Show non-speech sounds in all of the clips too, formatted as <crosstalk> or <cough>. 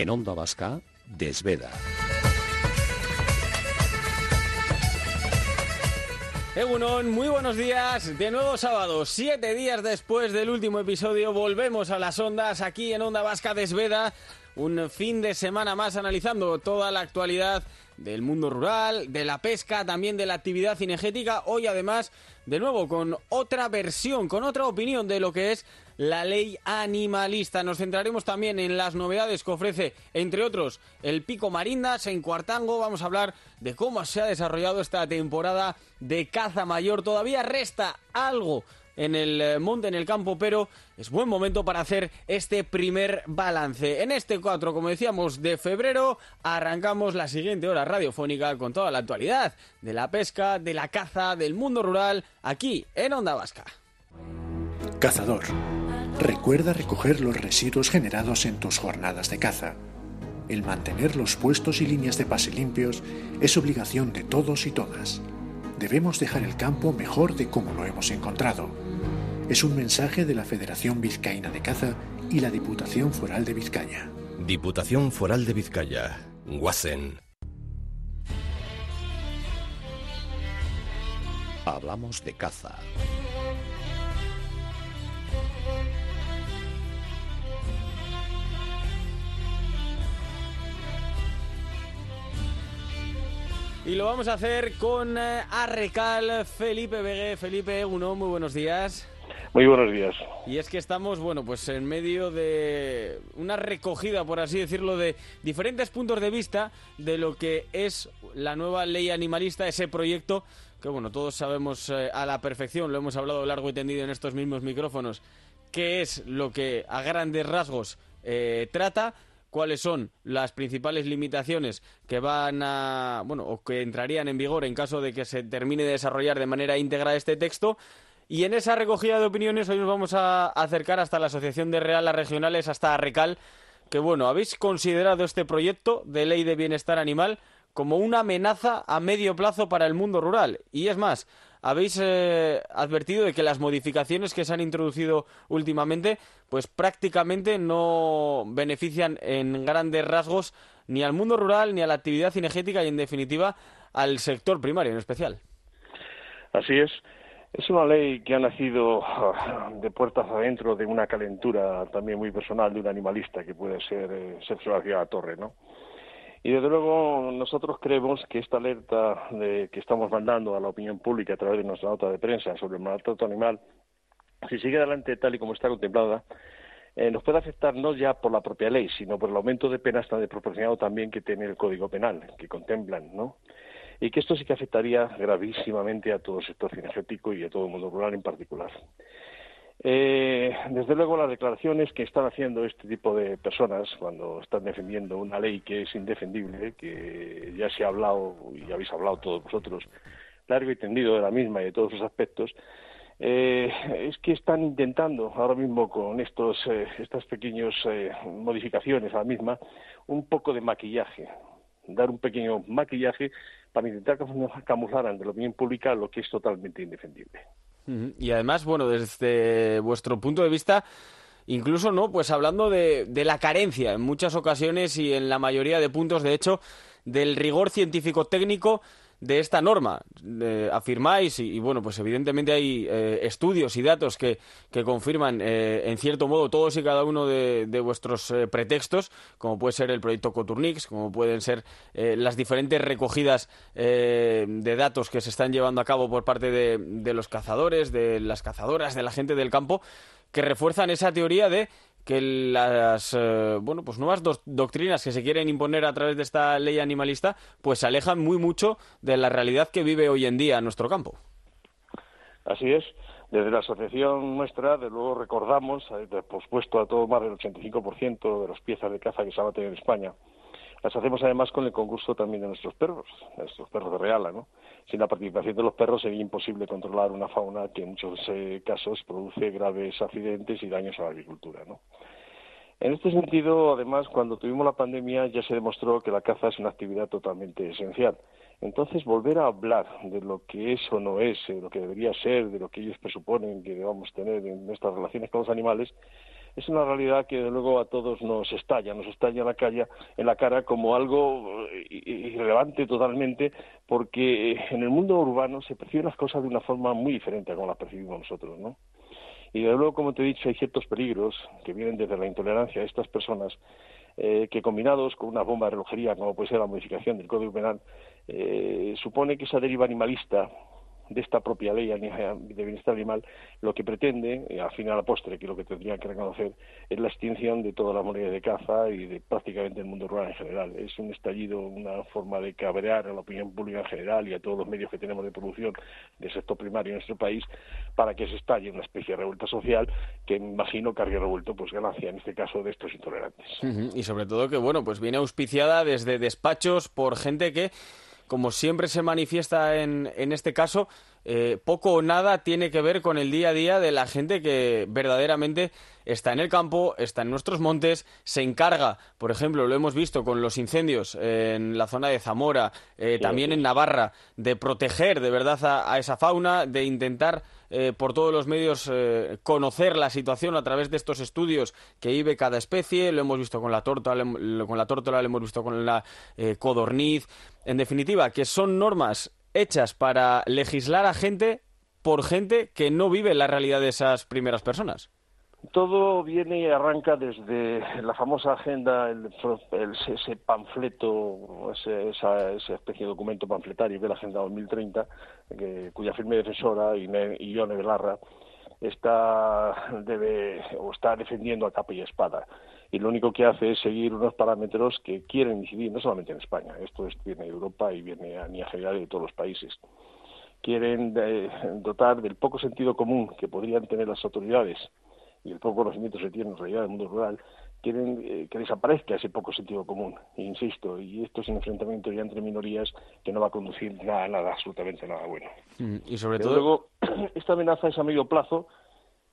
En Onda Vasca, Desveda. Egunon, muy buenos días. De nuevo sábado, siete días después del último episodio, volvemos a las ondas aquí en Onda Vasca Desveda. Un fin de semana más analizando toda la actualidad del mundo rural, de la pesca, también de la actividad cinegética. Hoy además, de nuevo, con otra versión, con otra opinión de lo que es la ley animalista. Nos centraremos también en las novedades que ofrece, entre otros, el Pico Marindas en Cuartango. Vamos a hablar de cómo se ha desarrollado esta temporada de caza mayor. Todavía resta algo en el eh, monte, en el campo, pero es buen momento para hacer este primer balance. En este 4, como decíamos, de febrero, arrancamos la siguiente hora radiofónica con toda la actualidad de la pesca, de la caza, del mundo rural, aquí en Onda Vasca. Cazador, recuerda recoger los residuos generados en tus jornadas de caza. El mantener los puestos y líneas de pase limpios es obligación de todos y todas. Debemos dejar el campo mejor de como lo hemos encontrado. Es un mensaje de la Federación Vizcaína de Caza y la Diputación Foral de Vizcaya. Diputación Foral de Vizcaya. Guasen. Hablamos de caza. Y lo vamos a hacer con eh, Arrecal, Felipe Begue. Felipe, uno, muy buenos días. Muy buenos días. Y es que estamos, bueno, pues en medio de una recogida, por así decirlo, de diferentes puntos de vista de lo que es la nueva ley animalista, ese proyecto que, bueno, todos sabemos eh, a la perfección, lo hemos hablado largo y tendido en estos mismos micrófonos, qué es lo que a grandes rasgos eh, trata, cuáles son las principales limitaciones que van a, bueno, o que entrarían en vigor en caso de que se termine de desarrollar de manera íntegra este texto. Y en esa recogida de opiniones hoy nos vamos a acercar hasta la Asociación de Realas Regionales, hasta Recal, que bueno, habéis considerado este proyecto de ley de bienestar animal como una amenaza a medio plazo para el mundo rural. Y es más, habéis eh, advertido de que las modificaciones que se han introducido últimamente, pues prácticamente no benefician en grandes rasgos ni al mundo rural, ni a la actividad cinegética y, en definitiva, al sector primario en especial. Así es. Es una ley que ha nacido ah, de puertas adentro de una calentura también muy personal de un animalista que puede ser eh, Sergio García Torre, ¿no? Y desde luego nosotros creemos que esta alerta de, que estamos mandando a la opinión pública a través de nuestra nota de prensa sobre el maltrato animal, si sigue adelante tal y como está contemplada, eh, nos puede afectar no ya por la propia ley, sino por el aumento de penas tan desproporcionado también que tiene el Código Penal, que contemplan, ¿no? Y que esto sí que afectaría gravísimamente a todo el sector cinegético y a todo el mundo rural en particular. Eh, desde luego, las declaraciones que están haciendo este tipo de personas cuando están defendiendo una ley que es indefendible, que ya se ha hablado y habéis hablado todos vosotros largo y tendido de la misma y de todos sus aspectos, eh, es que están intentando ahora mismo con estos, eh, estas pequeñas eh, modificaciones a la misma un poco de maquillaje, dar un pequeño maquillaje para intentar camuflar ante la opinión pública lo que es totalmente indefendible. Y además, bueno, desde vuestro punto de vista, incluso, ¿no? Pues hablando de, de la carencia en muchas ocasiones y en la mayoría de puntos, de hecho, del rigor científico-técnico de esta norma. afirmáis, y, bueno, pues evidentemente hay eh, estudios y datos que, que confirman, eh, en cierto modo, todos y cada uno de, vuestros eh, pretextos, como puede ser el proyecto Coturnix, como pueden ser las diferentes recogidas de datos que se están llevando a cabo por parte de los cazadores, de las cazadoras, de la gente del campo, que refuerzan esa teoría de que las eh, bueno pues nuevas doctrinas que se quieren imponer a través de esta ley animalista pues se alejan muy mucho de la realidad que vive hoy en día nuestro campo. Así es. Desde la asociación nuestra, de luego recordamos, por supuesto, a todo más del 85% de las piezas de caza que se van a tener en España. Las hacemos además con el concurso también de nuestros perros, nuestros perros de Reala, ¿no? Sin la participación de los perros sería imposible controlar una fauna que en muchos eh, casos produce graves accidentes y daños a la agricultura, ¿no? En este sentido, además, cuando tuvimos la pandemia ya se demostró que la caza es una actividad totalmente esencial. Entonces, volver a hablar de lo que es o no es, de lo que debería ser, de lo que ellos presuponen que debamos tener en nuestras relaciones con los animales, es una realidad que de luego a todos nos estalla, nos estalla en la, calle, en la cara como algo eh, irrelevante totalmente, porque en el mundo urbano se perciben las cosas de una forma muy diferente a como las percibimos nosotros, ¿no? Y de luego, como te he dicho, hay ciertos peligros que vienen desde la intolerancia de estas personas eh, que combinados con una bomba de relojería, como puede ser la modificación del Código Penal, eh, supone que esa deriva animalista de esta propia ley de bienestar animal, lo que pretende, al final a postre, que lo que tendría que reconocer, es la extinción de toda la moneda de caza y de prácticamente el mundo rural en general. Es un estallido, una forma de cabrear a la opinión pública en general y a todos los medios que tenemos de producción del sector primario en nuestro país para que se estalle una especie de revuelta social que imagino que habría revuelto pues ganancia en este caso de estos intolerantes. Y sobre todo que bueno, pues viene auspiciada desde despachos por gente que como siempre se manifiesta en, en este caso, eh, poco o nada tiene que ver con el día a día de la gente que verdaderamente está en el campo, está en nuestros montes, se encarga, por ejemplo, lo hemos visto con los incendios en la zona de Zamora, eh, también en Navarra, de proteger de verdad a, esa fauna, de intentar eh, por todos los medios conocer la situación a través de estos estudios que vive cada especie, lo hemos visto con la tórtola, con la tórtola, lo hemos visto con la codorniz, en definitiva, que son normas hechas para legislar a gente por gente que no vive la realidad de esas primeras personas. Todo viene y arranca desde la famosa agenda, el, ese panfleto, esa, especie de documento panfletario que es la Agenda 2030, cuya firme defensora, Ione Belarra, está, debe, o está defendiendo a capa y espada y lo único que hace es seguir unos parámetros que quieren incidir no solamente en España, esto viene de Europa y viene a nivel general de todos los países. Quieren eh, dotar del poco sentido común que podrían tener las autoridades y el poco conocimiento que se tiene en realidad del mundo rural, quieren eh, que desaparezca ese poco sentido común, insisto, y esto es un enfrentamiento ya entre minorías que no va a conducir nada, nada, absolutamente nada bueno. Mm, y sobre todo. Luego, <clears throat> esta amenaza es a medio plazo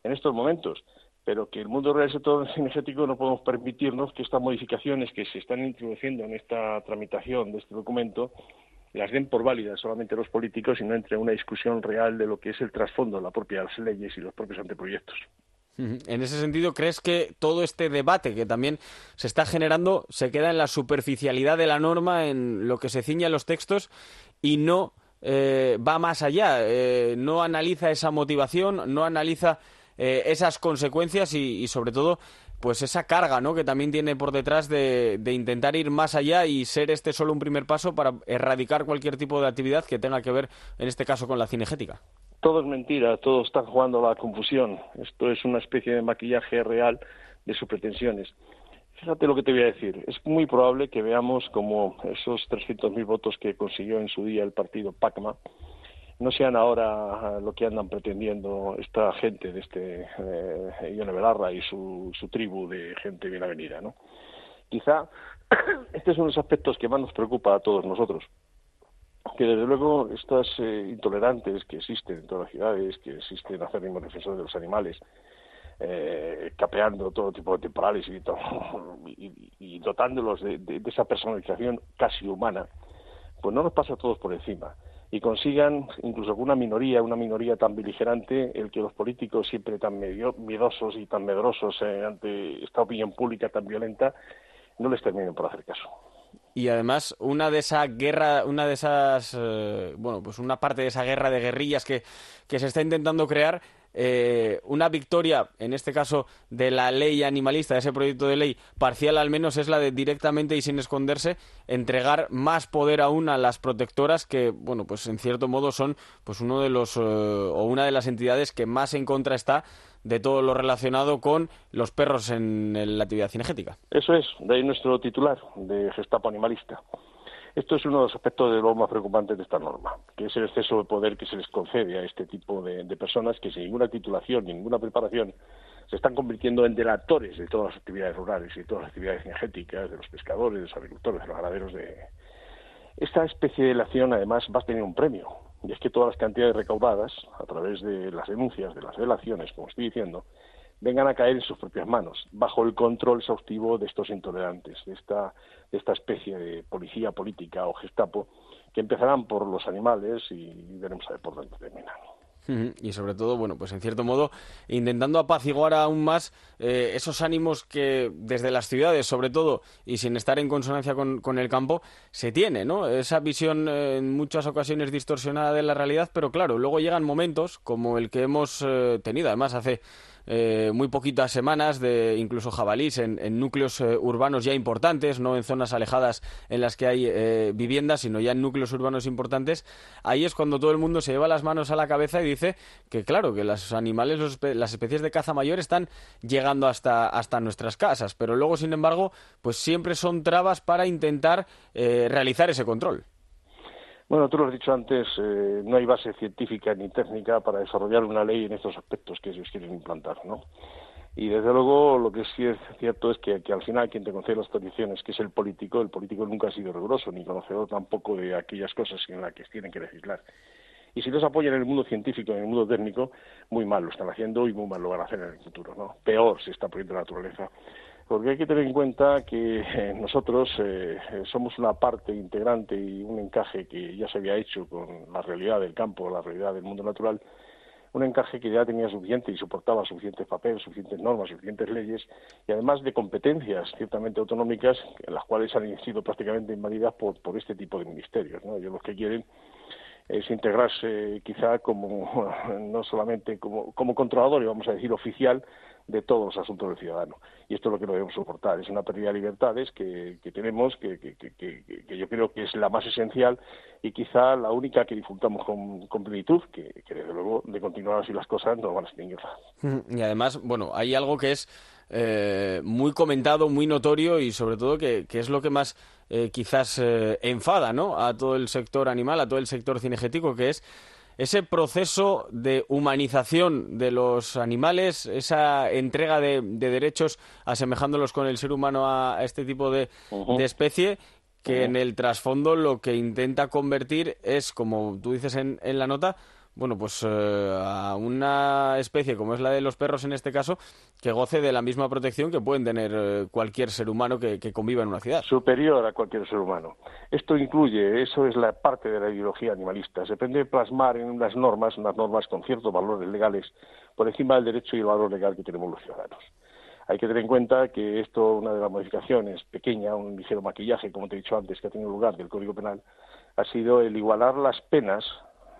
en estos momentos pero que el mundo real del sector <laughs> energético no podemos permitirnos que estas modificaciones que se están introduciendo en esta tramitación de este documento las den por válidas solamente los políticos y no entre una discusión real de lo que es el trasfondo de las propias leyes y los propios anteproyectos. En ese sentido, ¿crees que todo este debate que también se está generando se queda en la superficialidad de la norma, en lo que se ciña a los textos y no eh, va más allá? Eh, no analiza esa motivación, no analiza eh, esas consecuencias y, sobre todo pues esa carga ¿no? que también tiene por detrás de, intentar ir más allá y ser este solo un primer paso para erradicar cualquier tipo de actividad que tenga que ver, en este caso, con la cinegética. Todo es mentira, todo está jugando a la confusión. Esto es una especie de maquillaje real de sus pretensiones. Fíjate lo que te voy a decir. Es muy probable que veamos como esos 300.000 votos que consiguió en su día el partido PACMA, no sean ahora lo que andan pretendiendo esta gente de este eh, Belarra y su, su tribu de gente bien avenida, ¿no? Quizá <clears throat> este es uno de los aspectos que más nos preocupa a todos nosotros, que desde luego estas eh, intolerantes que existen en todas las ciudades, que existen acérrimos defensores de los animales, eh, capeando todo tipo de temporales y, <laughs> y, dotándolos de, de, esa personalización casi humana, pues no nos pasa a todos por encima y consigan, incluso con una minoría, una minoría tan beligerante, el que los políticos siempre tan miedosos y tan medrosos eh, ante esta opinión pública tan violenta, no les terminen por hacer caso. Y además, una de esa guerra, una de esas, eh, bueno, pues una parte de esa guerra de guerrillas que se está intentando crear eh, una victoria, en este caso, de la ley animalista, de ese proyecto de ley parcial al menos, es la de directamente y sin esconderse entregar más poder aún a las protectoras que, bueno, pues en cierto modo son pues uno de los eh, o una de las entidades que más en contra está de todo lo relacionado con los perros en la actividad cinegética. Eso es, de ahí nuestro titular de Gestapo Animalista. Esto es uno de los aspectos de lo más preocupantes de esta norma, que es el exceso de poder que se les concede a este tipo de, personas que sin ninguna titulación, ninguna preparación, se están convirtiendo en delatores de todas las actividades rurales y de todas las actividades energéticas, de los pescadores, de los agricultores, de los ganaderos. De... Esta especie de delación, además, va a tener un premio, y es que todas las cantidades recaudadas, a través de las denuncias, de las delaciones, como estoy diciendo, vengan a caer en sus propias manos, bajo el control exhaustivo de estos intolerantes, de esta, de esta especie de policía política o gestapo, que empezarán por los animales y veremos a ver por dónde terminan. Y sobre todo, bueno, pues en cierto modo, intentando apaciguar aún más eh, esos ánimos que desde las ciudades, sobre todo, y sin estar en consonancia con, con el campo, se tiene, ¿no? Esa visión eh, en muchas ocasiones distorsionada de la realidad, pero claro, luego llegan momentos como el que hemos eh, tenido, además hace eh, muy poquitas semanas de incluso jabalís en, núcleos eh, urbanos ya importantes, no en zonas alejadas en las que hay eh, viviendas, sino ya en núcleos urbanos importantes, ahí es cuando todo el mundo se lleva las manos a la cabeza y dice que claro, que los animales, las especies de caza mayor están llegando hasta, hasta nuestras casas, pero luego, sin embargo, pues siempre son trabas para intentar realizar ese control. Bueno, tú lo has dicho antes, eh, no hay base científica ni técnica para desarrollar una ley en estos aspectos que ellos quieren implantar, ¿no? Y desde luego lo que sí es cierto es que, al final quien te concede las condiciones, que es el político, el político nunca ha sido riguroso ni conocedor tampoco de aquellas cosas en las que tienen que legislar. Y si los apoyan en el mundo científico, en el mundo técnico, muy mal lo están haciendo y muy mal lo van a hacer en el futuro, ¿no? Peor se está poniendo la naturaleza porque hay que tener en cuenta que eh, nosotros eh, somos una parte integrante y un encaje que ya se había hecho con la realidad del campo, la realidad del mundo natural, un encaje que ya tenía suficiente y soportaba suficientes papeles, suficientes normas, suficientes leyes y además de competencias ciertamente autonómicas, las cuales han sido prácticamente invadidas por, por este tipo de ministerios. ¿no? Ellos lo que quieren es integrarse quizá como <laughs> no solamente como, como controlador, vamos a decir oficial, de todos los asuntos del ciudadano. Y esto es lo que no debemos soportar. Es una pérdida de libertades que, tenemos, que, que, yo creo que es la más esencial y quizá la única que disfrutamos con, con plenitud, que, desde luego de continuar así las cosas no van a extinguir. Y además, bueno, hay algo que es eh, muy comentado, muy notorio y sobre todo que, es lo que más eh, quizás eh, enfada ¿no? a todo el sector animal, a todo el sector cinegético, que es ese proceso de humanización de los animales, esa entrega de, derechos asemejándolos con el ser humano a, este tipo de, especie, que en el trasfondo lo que intenta convertir es, como tú dices en la nota, bueno, pues eh, a una especie como es la de los perros en este caso, que goce de la misma protección que pueden tener eh, cualquier ser humano que, conviva en una ciudad. Superior a cualquier ser humano. Esto incluye, eso es la parte de la ideología animalista. Se pretende plasmar en unas normas, unas normas con ciertos valores legales, por encima del derecho y el valor legal que tenemos los ciudadanos. Hay que tener en cuenta que esto, una de las modificaciones pequeña, un ligero maquillaje, como te he dicho antes, que ha tenido lugar del Código Penal, ha sido el igualar las penas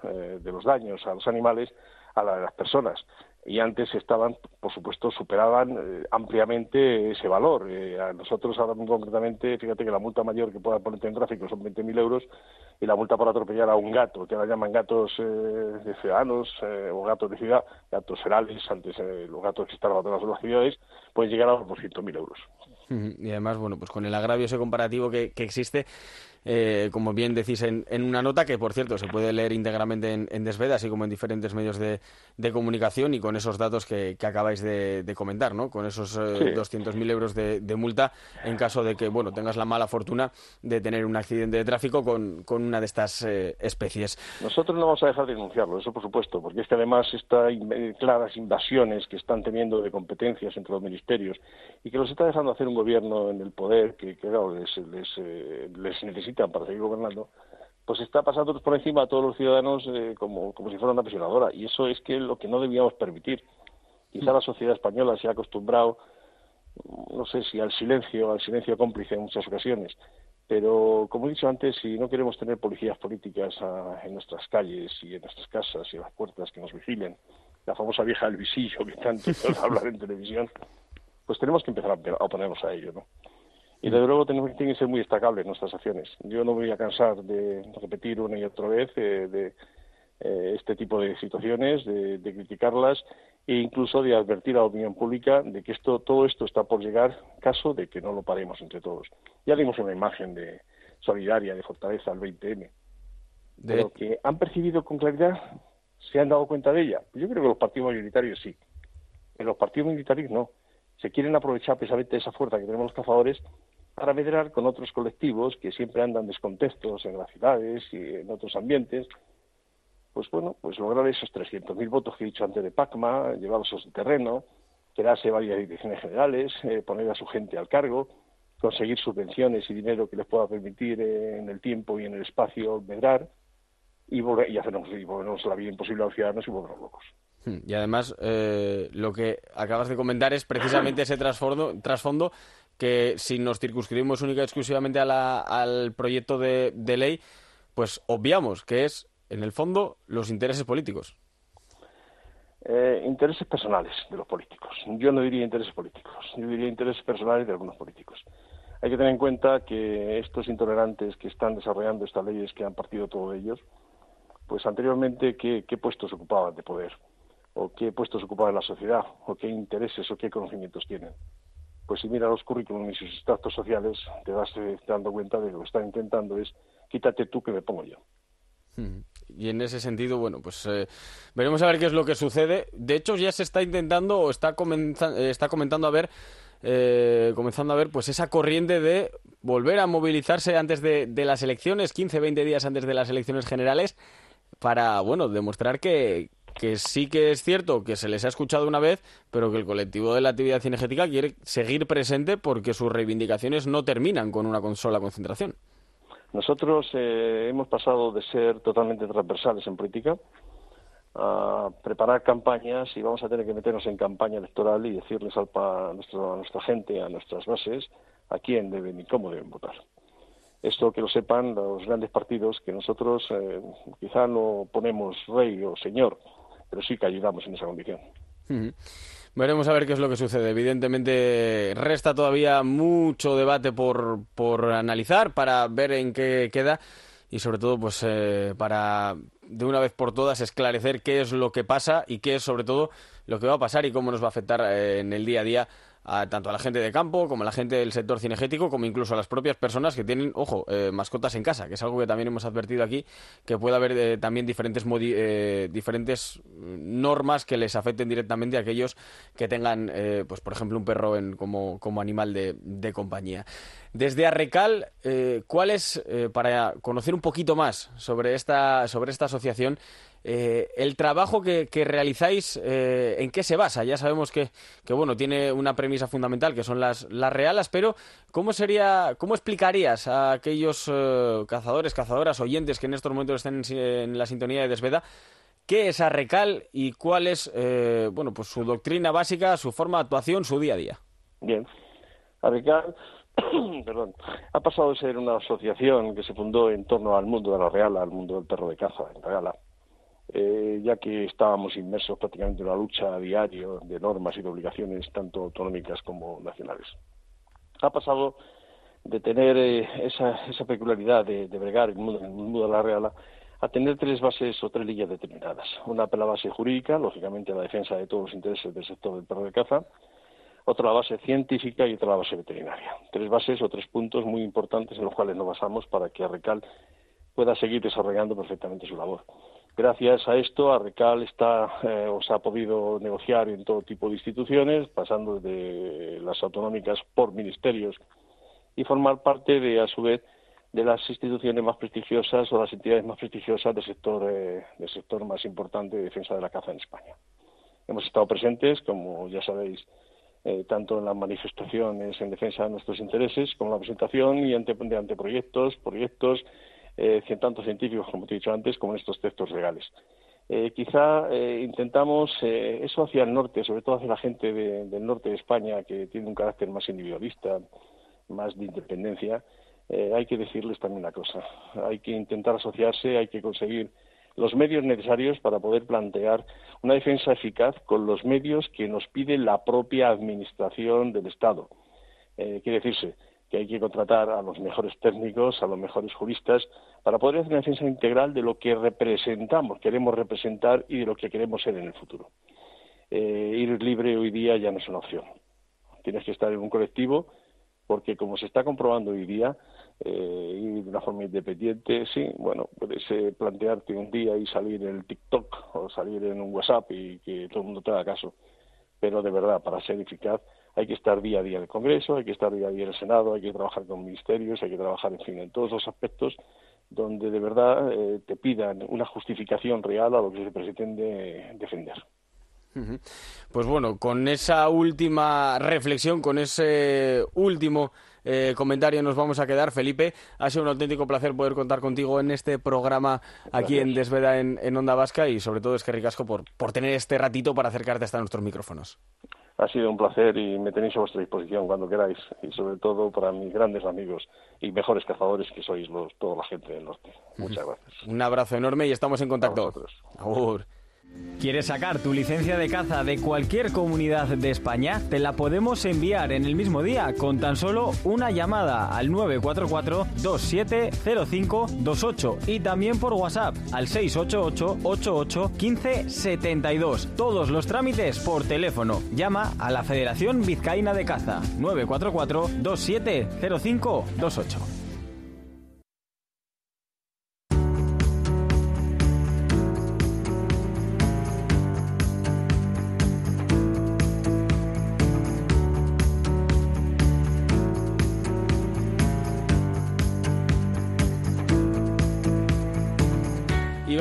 eh, de los daños a los animales a la de las personas. Y antes estaban, por supuesto, superaban eh, ampliamente ese valor. Eh, a nosotros ahora concretamente, fíjate que la multa mayor que pueda ponerte en tráfico son 20.000 euros y la multa por atropellar a un gato, que ahora llaman gatos de ciudadanos o gatos de ciudad, gatos ferales, antes los gatos que están abandonados en las ciudades, pueden llegar a los 200.000 euros. <laughs> Y además, bueno, pues con el agravio ese comparativo que, que existe, eh, como bien decís en, una nota, que por cierto se puede leer íntegramente en, en Desveda, así como en diferentes medios de, comunicación y con esos datos que, acabáis de, comentar, ¿no? Con esos eh, 200.000 euros de, multa en caso de que, bueno, tengas la mala fortuna de tener un accidente de tráfico con, una de estas eh, especies. Nosotros no vamos a dejar de denunciarlo, eso por supuesto, porque es que además estas claras invasiones que están teniendo de competencias entre los ministerios y que los está dejando hacer un gobierno en el poder que, claro, les, les, eh, les necesita para seguir gobernando, pues está pasando por encima a todos los ciudadanos eh, como, como si fuera una aprisionadora. Y eso es que lo que no debíamos permitir. Quizá la sociedad española se ha acostumbrado, no sé si al silencio, al silencio cómplice en muchas ocasiones. Pero, como he dicho antes, si no queremos tener policías políticas ah, en nuestras calles y en nuestras casas y en las puertas que nos vigilen, la famosa vieja del visillo que tanto hablar en televisión, pues tenemos que empezar a oponernos a ello, ¿no? Y desde luego tenemos, que ser muy destacables nuestras acciones. Yo no me voy a cansar de repetir una y otra vez eh, de eh, este tipo de situaciones, de, criticarlas e incluso de advertir a la opinión pública de que esto, todo esto está por llegar, caso de que no lo paremos entre todos. Ya dimos una imagen de solidaria, de fortaleza al 20M. De... lo que han percibido con claridad, ¿se han dado cuenta de ella? Yo creo que los partidos mayoritarios sí. En los partidos minoritarios no se quieren aprovechar precisamente esa fuerza que tenemos los cazadores para medrar con otros colectivos que siempre andan descontextos en las ciudades y en otros ambientes, pues bueno, pues lograr esos 300.000 votos que he dicho antes de Pacma, llevarlos a su terreno, quedarse varias direcciones generales, eh, poner a su gente al cargo, conseguir subvenciones y dinero que les pueda permitir en el tiempo y en el espacio medrar, y, volver, y, hacernos, y volvernos la vida imposible a los ciudadanos y volvernos locos. Hmm, y además, eh, lo que acabas de comentar es precisamente ese trasfondo, que si nos circunscribimos única exclusivamente al proyecto de, ley, pues obviamos que es, en el fondo, los intereses políticos. Eh, intereses personales de los políticos. Yo no diría intereses políticos, yo diría intereses personales de algunos políticos. Hay que tener en cuenta que estos intolerantes que están desarrollando estas leyes, que han partido todos ellos, pues anteriormente, ¿qué, qué puestos ocupaban de poder? o qué puestos ocupan en la sociedad, o qué intereses o qué conocimientos tienen. Pues si mira los currículums y sus extractos sociales, te vas eh, dando cuenta de que lo que están intentando es quítate tú que me pongo yo. Y en ese sentido, bueno, pues eh, veremos a ver qué es lo que sucede. De hecho, ya se está intentando o está, eh, está comentando a ver, comenzando a ver, pues esa corriente de volver a movilizarse antes de, de las elecciones, 15, 20 días antes de las elecciones generales, para, bueno, demostrar que, que sí que es cierto que se les ha escuchado una vez, pero que el colectivo de la actividad cinegética quiere seguir presente porque sus reivindicaciones no terminan con una sola concentración. Nosotros eh, hemos pasado de ser totalmente transversales en política a preparar campañas y vamos a tener que meternos en campaña electoral y decirles al a, nuestra gente, a nuestras bases, a quién deben y cómo deben votar. Esto que lo sepan los grandes partidos, que nosotros eh, quizá no ponemos rey o señor, pero sí que ayudamos en esa condición. Veremos a ver qué es lo que sucede. Evidentemente resta todavía mucho debate por, por analizar para ver en qué queda y sobre todo pues eh, para de una vez por todas esclarecer qué es lo que pasa y qué es sobre todo lo que va a pasar y cómo nos va a afectar eh, en el día a día tanto a la gente de campo como a la gente del sector cinegético, como incluso a las propias personas que tienen, ojo, eh, mascotas en casa, que es algo que también hemos advertido aquí, que puede haber eh, también diferentes, eh, diferentes normas que les afecten directamente a aquellos que tengan, pues por ejemplo, un perro en, como, como animal de, de compañía. Desde Arrecal, ¿cuál es, para conocer un poquito más sobre esta, sobre esta asociación, eh, el trabajo que, realizáis, eh, ¿en qué se basa? Ya sabemos que, bueno, tiene una premisa fundamental, que son las, las realas, pero ¿cómo sería, cómo explicarías a aquellos eh, cazadores, cazadoras, oyentes que en estos momentos estén en, la sintonía de Desveda, qué es Arrecal y cuál es, bueno, pues su doctrina básica, su forma de actuación, su día a día? Bien. Arrecal <clears throat> perdón, ha pasado de ser una asociación que se fundó en torno al mundo de la reala, al mundo del perro de caza en Reala, eh, ya que estábamos inmersos prácticamente en una lucha a diario de normas y de obligaciones tanto autonómicas como nacionales. Ha pasado de tener eh, esa, peculiaridad de, de bregar en el, mundo, de la reala a tener tres bases o tres líneas determinadas. Una la base jurídica, lógicamente la defensa de todos los intereses del sector del perro de caza, otra la base científica y otra la base veterinaria. Tres bases o tres puntos muy importantes en los cuales nos basamos para que Arrecal pueda seguir desarrollando perfectamente su labor. Gracias a esto, Arrecal está eh, ha podido negociar en todo tipo de instituciones, pasando de las autonómicas por ministerios y formar parte de, a su vez, de las instituciones más prestigiosas o las entidades más prestigiosas del sector, eh, del sector más importante de defensa de la caza en España. Hemos estado presentes, como ya sabéis, eh, tanto en las manifestaciones en defensa de nuestros intereses como en la presentación y ante, de anteproyectos, proyectos eh, tanto científicos, como te he dicho antes, como en estos textos legales. Eh, quizá eh, intentamos eh, eso hacia el norte, sobre todo hacia la gente del norte de España, que tiene un carácter más individualista, más de independencia. hay que decirles también una cosa: hay que intentar asociarse, hay que conseguir los medios necesarios para poder plantear una defensa eficaz con los medios que nos pide la propia Administración del Estado. quiere decirse, que hay que contratar a los mejores técnicos, a los mejores juristas, para poder hacer una defensa integral de lo que representamos, queremos representar y de lo que queremos ser en el futuro. Eh, ir libre hoy día ya no es una opción. Tienes que estar en un colectivo, porque como se está comprobando hoy día, eh, ir de una forma independiente, sí, bueno, puedes eh, plantearte un día y salir en el TikTok o salir en un WhatsApp y que todo el mundo te haga caso. Pero de verdad, para ser eficaz, hay que estar día a día en el Congreso, hay que estar día a día en el Senado, hay que trabajar con ministerios, hay que trabajar, en fin, en todos los aspectos donde de verdad eh, te pidan una justificación real a lo que se pretende defender. Pues bueno, con esa última reflexión, con ese último eh, comentario nos vamos a quedar. Felipe, ha sido un auténtico placer poder contar contigo en este programa aquí en Desveda en, Onda Vasca y sobre todo es que ricasco por, por tener este ratito para acercarte hasta nuestros micrófonos. Ha sido un placer y me tenéis a vuestra disposición cuando queráis y sobre todo para mis grandes amigos y mejores cazadores que sois los, toda la gente del norte. Muchas gracias. Un abrazo enorme y estamos en contacto. ¿Quieres sacar tu licencia de caza de cualquier comunidad de España? Te la podemos enviar en el mismo día con tan solo una llamada al 944-270528 y también por WhatsApp al 688-88-1572. Todos los trámites por teléfono. Llama a la Federación Vizcaína de Caza 944-270528.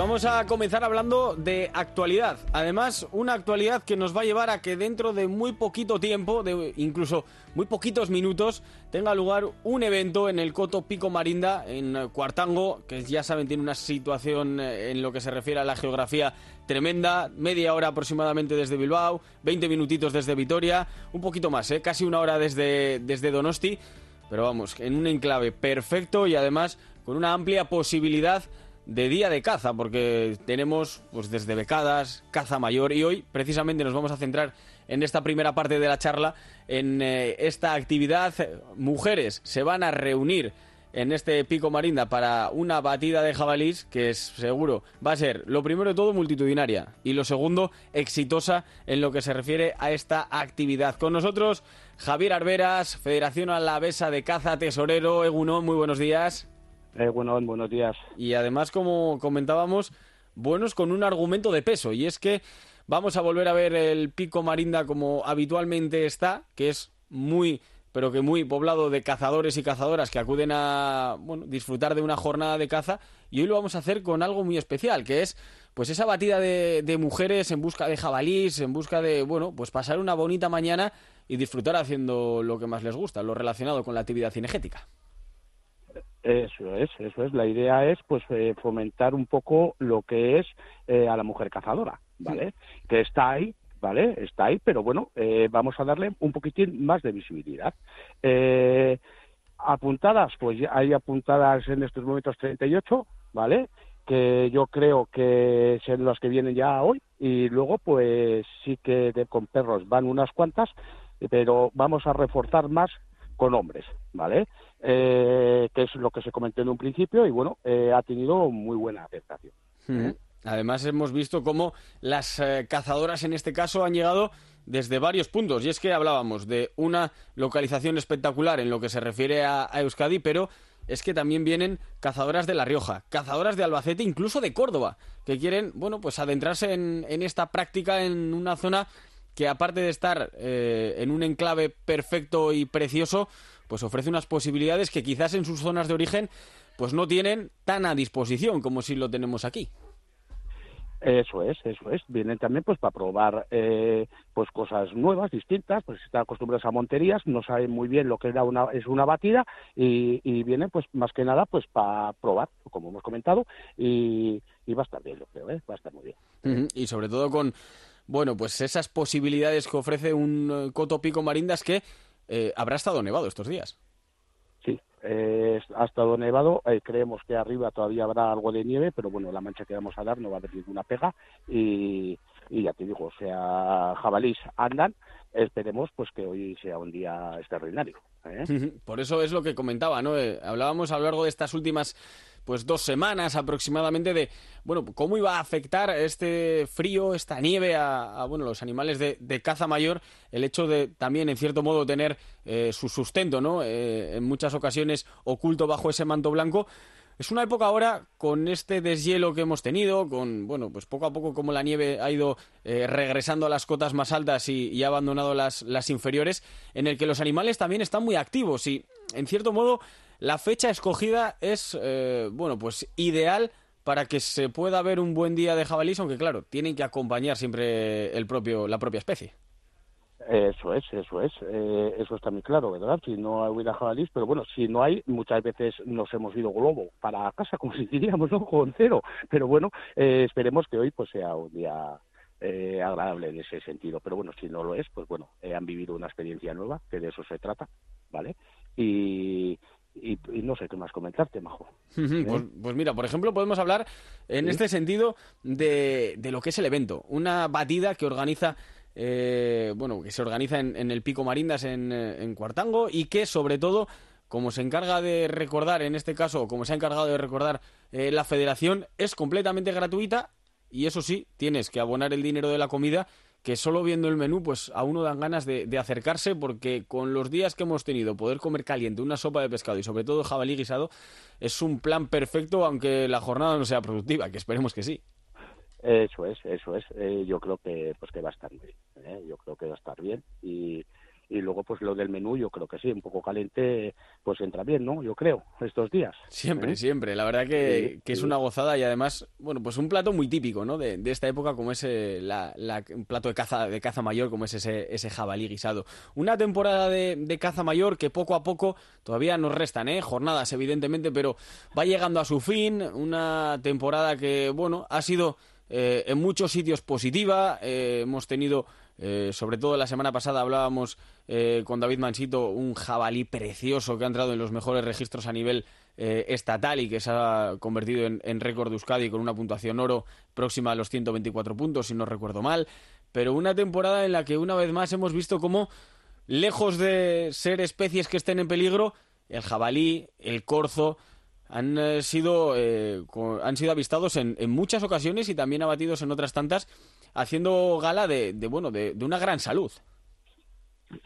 Vamos a comenzar hablando de actualidad. Además, una actualidad que nos va a llevar a que dentro de muy poquito tiempo, de incluso muy poquitos minutos, tenga lugar un evento en el Coto Pico Marinda, en Cuartango, que ya saben tiene una situación eh, en lo que se refiere a la geografía tremenda, media hora aproximadamente desde Bilbao, 20 minutitos desde Vitoria, un poquito más, ¿eh? casi una hora desde, desde Donosti, pero vamos, en un enclave perfecto y además con una amplia posibilidad de día de caza, porque tenemos pues desde becadas, caza mayor y hoy precisamente nos vamos a centrar en esta primera parte de la charla en eh, esta actividad. Mujeres se van a reunir en este pico marinda para una batida de jabalís que es seguro va a ser lo primero de todo multitudinaria y lo segundo exitosa en lo que se refiere a esta actividad. Con nosotros Javier Arberas, Federación Alavesa de Caza Tesorero, Eguno, muy buenos días. Eh, bueno, buenos días. Y además, como comentábamos, buenos con un argumento de peso, y es que vamos a volver a ver el pico Marinda como habitualmente está, que es muy pero que muy poblado de cazadores y cazadoras que acuden a bueno, disfrutar de una jornada de caza y hoy lo vamos a hacer con algo muy especial, que es pues esa batida de, de mujeres en busca de jabalís, en busca de, bueno, pues pasar una bonita mañana y disfrutar haciendo lo que más les gusta, lo relacionado con la actividad cinegética. Eso es, eso es. La idea es, pues, eh, fomentar un poco lo que es eh, a la mujer cazadora, ¿vale? Que está ahí, ¿vale? Está ahí, pero bueno, eh, vamos a darle un poquitín más de visibilidad. apuntadas, pues hay apuntadas en estos momentos 38, ¿vale? Que yo creo que son las que vienen ya hoy y luego, pues sí que con perros van unas cuantas, pero vamos a reforzar más con hombres, ¿vale? Eh, que es lo que se comentó en un principio y bueno, eh, ha tenido muy buena aceptación. Además hemos visto cómo las eh, cazadoras en este caso han llegado desde varios puntos y es que hablábamos de una localización espectacular en lo que se refiere a, Euskadi, pero es que también vienen cazadoras de La Rioja, cazadoras de Albacete, incluso de Córdoba, que quieren, bueno, pues adentrarse en, en esta práctica en una zona que aparte de estar eh, en un enclave perfecto y precioso, pues ofrece unas posibilidades que quizás en sus zonas de origen pues no tienen tan a disposición como si lo tenemos aquí. Eso es, eso es. Vienen también pues para probar eh, pues cosas nuevas, distintas, pues están acostumbrados a monterías, no saben muy bien lo que era una, es una batida y, vienen pues más que nada pues para probar, como hemos comentado, y, va a estar bien, lo creo, ¿eh? va a estar muy bien. Y sobre todo con bueno, pues esas posibilidades que ofrece un eh, Coto Pico Marindas que eh, habrá estado nevado estos días. Sí, eh, ha estado nevado. creemos que arriba todavía habrá algo de nieve, pero bueno, la mancha que vamos a dar no va a haber ninguna pega. Y, ya te digo, o sea, jabalís andan. Esperemos pues que hoy sea un día extraordinario. <laughs> Por eso es lo que comentaba, ¿no? hablábamos a lo largo de estas últimas pues dos semanas aproximadamente de bueno cómo iba a afectar este frío esta nieve a, bueno los animales de, caza mayor el hecho de también en cierto modo tener eh, su sustento no eh, en muchas ocasiones oculto bajo ese manto blanco. Es una época ahora con este deshielo que hemos tenido, con, bueno, pues poco a poco como la nieve ha ido eh, regresando a las cotas más altas y, ha abandonado las, las inferiores, en el que los animales también están muy activos y, en cierto modo, la fecha escogida es, eh, bueno, pues ideal para que se pueda ver un buen día de jabalís, aunque claro, tienen que acompañar siempre el propio, la propia especie. Eso es, eso es, eh, eso está muy claro, ¿verdad? Si no hubiera jabalís, pero bueno, si no hay, muchas veces nos hemos ido globo para casa, <laughs> como si diríamos, ¿no? Con cero. Pero bueno, eh, esperemos que hoy pues sea un día eh, agradable en ese sentido. Pero bueno, si no lo es, pues bueno, han vivido una experiencia nueva, que de eso se trata, ¿vale? Y, y, no sé qué más comentarte, Majo. Pues, pues, mira, por ejemplo, podemos hablar en este sentido de, de, lo que es el evento. Una batida que organiza eh, bueno, que se organiza en, el Pico Marindas en, en, Cuartango y que sobre todo, como se encarga de recordar, en este caso, como se ha encargado de recordar eh, la federación, es completamente gratuita y eso sí, tienes que abonar el dinero de la comida que solo viendo el menú, pues a uno dan ganas de, acercarse porque con los días que hemos tenido, poder comer caliente una sopa de pescado y sobre todo jabalí guisado, es un plan perfecto aunque la jornada no sea productiva, que esperemos que sí. Eso es, eso es. Eh, yo creo que pues que va a estar bien. ¿eh? Yo creo que va a estar bien y y luego pues lo del menú yo creo que sí, un poco caliente pues entra bien, ¿no? Yo creo, estos días. Siempre, ¿Eh? siempre, la verdad que, que es una gozada y además, bueno, pues un plato muy típico, ¿no? De, de esta época como es la, un plato de caza, de caza mayor como es ese, ese jabalí guisado. Una temporada de, de caza mayor que poco a poco todavía nos restan, ¿eh? Jornadas evidentemente, pero va llegando a su fin, una temporada que, bueno, ha sido eh, en muchos sitios positiva, eh, hemos tenido, eh, sobre todo la semana pasada hablábamos con David Mansito, un jabalí precioso que ha entrado en los mejores registros a nivel estatal y que se ha convertido en, récord de Euskadi con una puntuación oro próxima a los 124 puntos, si no recuerdo mal, pero una temporada en la que una vez más hemos visto cómo, lejos de ser especies que estén en peligro, el jabalí, el corzo, han eh, sido, eh, han sido avistados en, en, muchas ocasiones y también abatidos en otras tantas, haciendo gala de, de bueno, de, una gran salud.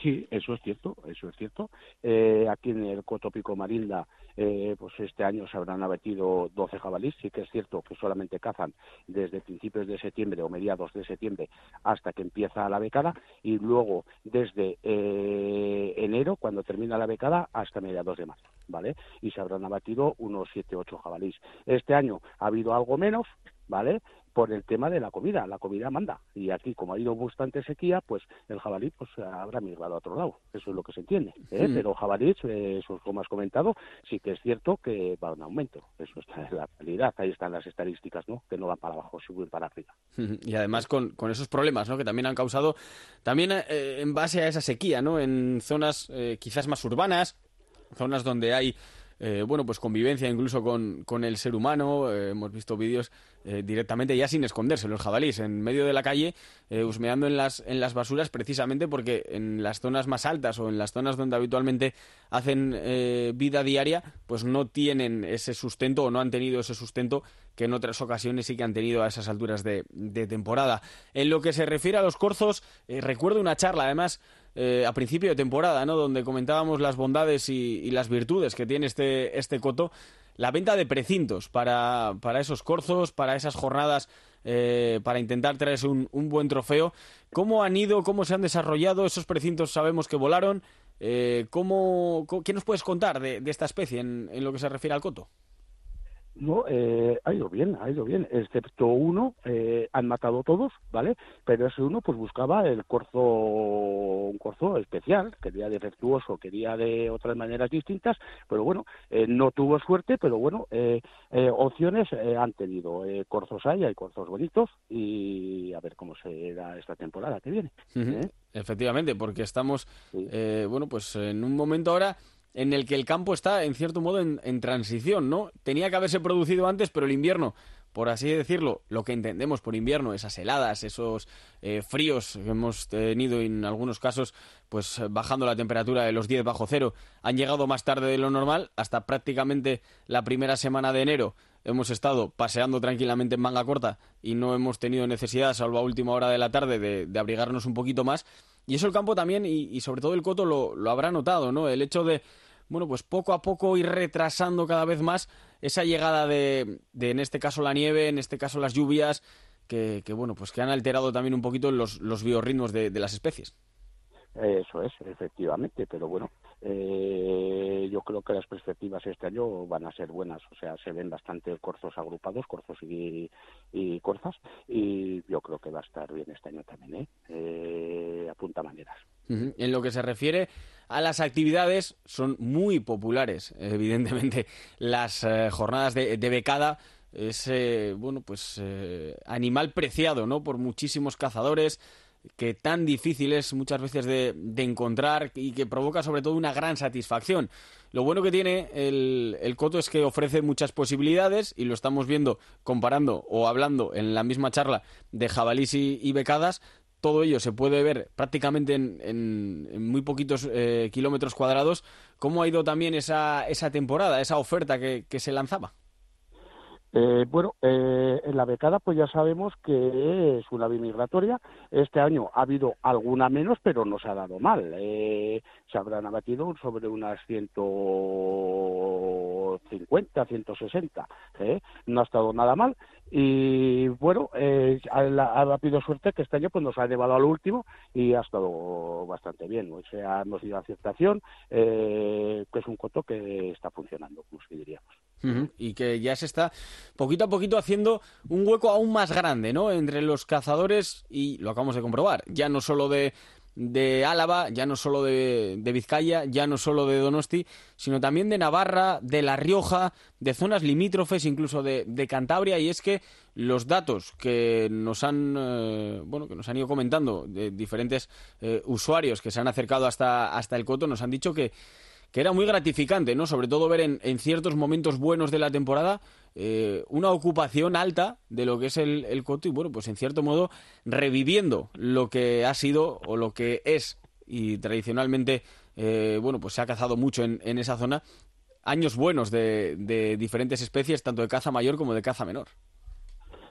Sí, eso es cierto, eso es cierto. Eh, aquí en el Cotopico Marilda, eh, pues este año se habrán abatido 12 jabalíes. Sí que es cierto que solamente cazan desde principios de septiembre o mediados de septiembre hasta que empieza la becada y luego desde eh, enero, cuando termina la becada, hasta mediados de marzo, ¿vale? Y se habrán abatido unos 7, 8 jabalíes. Este año ha habido algo menos, ¿vale? Por el tema de la comida. La comida manda. Y aquí, como ha ido bastante sequía, pues el jabalí pues habrá migrado a otro lado. Eso es lo que se entiende. ¿eh? Mm. Pero jabalí, eh, eso como has comentado, sí que es cierto que va en aumento. Eso está en la realidad. Ahí están las estadísticas, ¿no? Que no van para abajo, subir para arriba. <laughs> Y además con, con esos problemas, ¿no? Que también han causado, también eh, en base a esa sequía, ¿no? En zonas eh, quizás más urbanas, zonas donde hay eh, bueno, pues convivencia incluso con, con el ser humano. Eh, hemos visto vídeos eh, directamente ya sin esconderse los jabalíes en medio de la calle, husmeando en las, en las basuras precisamente porque en las zonas más altas o en las zonas donde habitualmente hacen vida diaria, pues no tienen ese sustento o no han tenido ese sustento que en otras ocasiones sí que han tenido a esas alturas de, de temporada. En lo que se refiere a los corzos, recuerdo una charla además eh, a principio de temporada, ¿no? Donde comentábamos las bondades y, las virtudes que tiene este, este coto. La venta de precintos para, para esos corzos, para esas jornadas, eh, para intentar traerse un, buen trofeo. ¿Cómo han ido, cómo se han desarrollado esos precintos? Sabemos que volaron. Eh, ¿cómo, ¿Qué nos puedes contar de, de esta especie en, en lo que se refiere al coto? No, eh, ha ido bien, ha ido bien, excepto uno, eh, han matado todos, ¿vale? Pero ese uno pues buscaba el corzo, un corzo especial, quería defectuoso, quería de otras maneras distintas, pero bueno, eh, no tuvo suerte, pero bueno, eh, eh, opciones eh, han tenido, eh, corzos hay, hay corzos bonitos y a ver cómo será esta temporada que viene. Efectivamente, porque estamos, sí. eh, bueno, pues en un momento ahora en el que el campo está, en cierto modo, en, transición, ¿no? Tenía que haberse producido antes, pero el invierno, por así decirlo, lo que entendemos por invierno, esas heladas, esos eh, fríos que hemos tenido en algunos casos, pues bajando la temperatura de los 10 bajo cero, han llegado más tarde de lo normal, hasta prácticamente la primera semana de enero hemos estado paseando tranquilamente en manga corta y no hemos tenido necesidad, salvo a última hora de la tarde, de, de abrigarnos un poquito más. Y eso el campo también, y, sobre todo el coto, lo, lo, habrá notado, ¿no? El hecho de, bueno, pues poco a poco ir retrasando cada vez más esa llegada de, de en este caso, la nieve, en este caso, las lluvias, que, que bueno, pues que han alterado también un poquito los, los biorritmos de, de las especies. Eso es, efectivamente, pero bueno, que las perspectivas este año van a ser buenas, o sea, se ven bastante corzos agrupados, corzos y, corzas, y yo creo que va a estar bien este año también, ¿eh? eh apunta maneras. En lo que se refiere a las actividades, son muy populares, evidentemente, las eh, jornadas de, becada es bueno pues animal preciado no por muchísimos cazadores que tan difícil es muchas veces de, encontrar y que provoca sobre todo una gran satisfacción. Lo bueno que tiene el, el, coto es que ofrece muchas posibilidades y lo estamos viendo comparando o hablando en la misma charla de jabalís y, becadas. Todo ello se puede ver prácticamente en, muy poquitos eh, kilómetros cuadrados. ¿Cómo ha ido también esa, esa temporada, esa oferta que se lanzaba? Eh, bueno, eh, en la becada pues ya sabemos que es una migratoria. Este año ha habido alguna menos, pero no se ha dado mal. Eh, se habrán abatido sobre unas 150, 160. ¿eh? No ha estado nada mal. Y bueno, eh, ha, ha habido suerte que este año pues nos ha llevado al último y ha estado bastante bien. O sea, hemos ido a aceptación, que es un coto que está funcionando, como si diríamos y que ya se está poquito a poquito haciendo un hueco aún más grande, ¿no? Entre los cazadores y lo acabamos de comprobar, ya no solo de, de Álava, ya no solo de, Vizcaya, ya no solo de Donosti, sino también de Navarra, de La Rioja, de zonas limítrofes, incluso de, de Cantabria, y es que los datos que nos han eh, bueno que nos han ido comentando de diferentes eh, usuarios que se han acercado hasta, hasta el coto nos han dicho que que era muy gratificante, ¿no? Sobre todo ver en, ciertos momentos buenos de la temporada eh, una ocupación alta de lo que es el, el coto y, bueno, pues en cierto modo reviviendo lo que ha sido o lo que es y tradicionalmente, eh, bueno, pues se ha cazado mucho en, en esa zona años buenos de, de diferentes especies, tanto de caza mayor como de caza menor.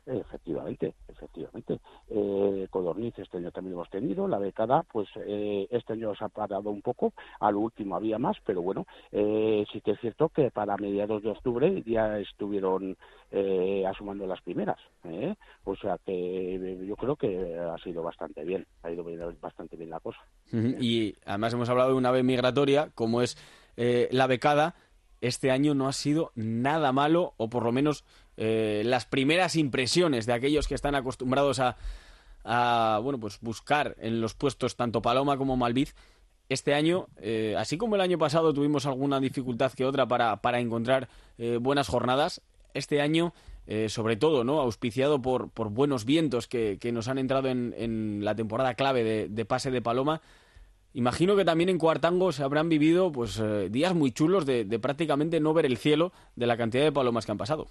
Efectivamente, efectivamente. Eh, codorniz este año también hemos tenido, la becada, pues eh, este año se ha parado un poco, al último había más, pero bueno, eh, sí que es cierto que para mediados de octubre ya estuvieron eh, asumando las primeras, ¿eh? o sea que yo creo que ha sido bastante bien, ha ido bastante bien la cosa. Y además hemos hablado de una ave migratoria, como es la becada, este año no ha sido nada malo, o por lo menos eh, las primeras impresiones de aquellos que están acostumbrados a, bueno, pues buscar en los puestos tanto Paloma como Malviz. Este año, eh, así como el año pasado tuvimos alguna dificultad que otra para, para encontrar eh, buenas jornadas, este año, sobre todo, ¿no? auspiciado por, por buenos vientos que, nos han entrado en, la temporada clave de, de pase de Paloma, Imagino que también en Cuartango se habrán vivido pues días muy chulos de, de, prácticamente no ver el cielo de la cantidad de palomas que han pasado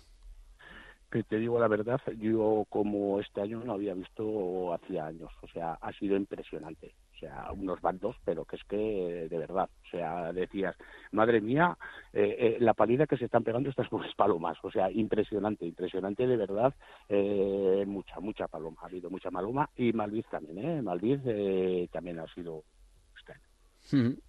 que te digo la verdad, yo como este año no había visto hacía años, o sea, ha sido impresionante, o sea, unos bandos, pero que es que de verdad, o sea, decías, madre mía, eh, eh, la palida que se están pegando estas <laughs> pobres palomas, o sea, impresionante, impresionante de verdad, eh, mucha, mucha paloma, ha habido mucha paloma y Malviz también, ¿eh? Malviz también ha sido este.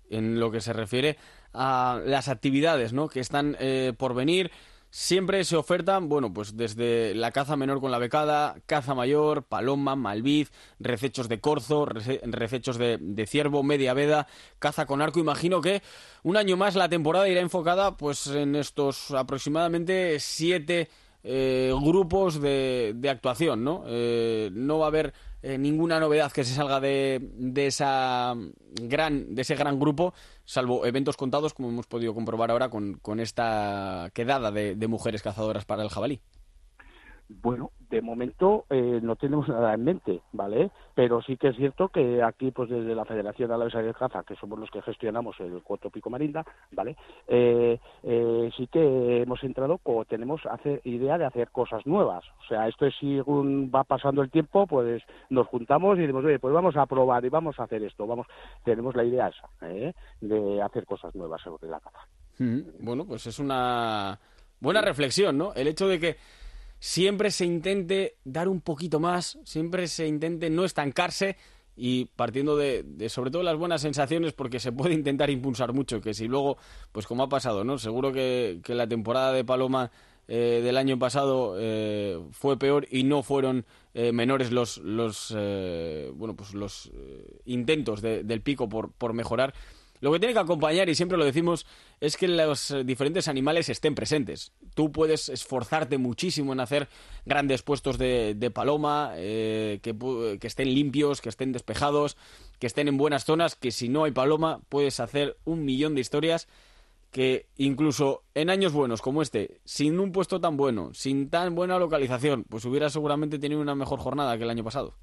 En lo que se refiere a las actividades, ¿no? Que están por venir Siempre se ofertan, bueno, pues desde la caza menor con la becada, caza mayor, paloma, malviz, recechos de corzo, recechos de, ciervo, media veda, caza con arco. Imagino que un año más la temporada irá enfocada pues en estos aproximadamente siete eh, grupos de, de, actuación, ¿no? Eh, no va a haber eh, ninguna novedad que se salga de, de, esa gran, de ese gran grupo, salvo eventos contados, como hemos podido comprobar ahora con, con esta quedada de, de mujeres cazadoras para el jabalí. Bueno, de momento eh, no tenemos nada en mente, ¿vale? Pero sí que es cierto que aquí, pues desde la Federación Alavesa de Caza, que somos los que gestionamos el Cuarto Pico Marinda, ¿vale? Eh, eh, sí que hemos entrado, o tenemos hacer, idea de hacer cosas nuevas. O sea, esto es si va pasando el tiempo, pues nos juntamos y decimos, oye, pues vamos a probar y vamos a hacer esto. Vamos, tenemos la idea esa, de hacer cosas nuevas sobre la caza. Bueno, pues es una buena reflexión, ¿no? El hecho de que siempre se intente dar un poquito más, siempre se intente no estancarse y partiendo de, sobre todo las buenas sensaciones porque se puede intentar impulsar mucho, que si luego, pues como ha pasado, ¿no? Seguro que, la temporada de Paloma eh, del año pasado eh, fue peor y no fueron eh, menores los, los bueno, pues los intentos del pico por, por mejorar lo que tiene que acompañar, y siempre lo decimos, es que los diferentes animales estén presentes. Tú puedes esforzarte muchísimo en hacer grandes puestos de, paloma, eh, que, que estén limpios, que estén despejados, que estén en buenas zonas, que si no hay paloma puedes hacer un millón de historias que incluso en años buenos como este, sin un puesto tan bueno, sin tan buena localización, pues hubiera seguramente tenido una mejor jornada que el año pasado.